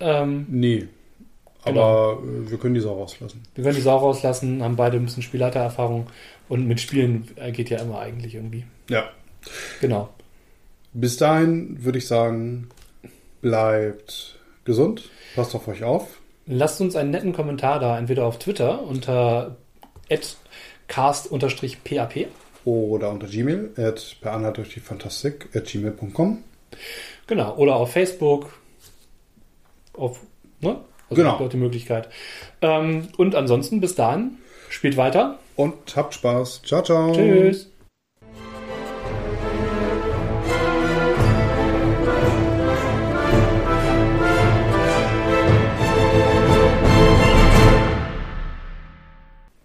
Ähm, Nee. Aber äh, wir können die Sau rauslassen. wir können die Sau rauslassen, haben beide ein bisschen Spielleitererfahrung und mit Spielen äh, geht ja immer eigentlich irgendwie. Ja. Genau. Bis dahin würde ich sagen, bleibt gesund, passt auf euch auf. Lasst uns einen netten Kommentar da, entweder auf Twitter unter cast-pap Oder unter Gmail, at per Anhalt durch die Fantastik, at gmail.com. Genau, oder auf Facebook. Auf, ne? Also Genau. auch die Möglichkeit. Ähm, und ansonsten bis dahin, spielt weiter. Und habt Spaß. Ciao, ciao. Tschüss.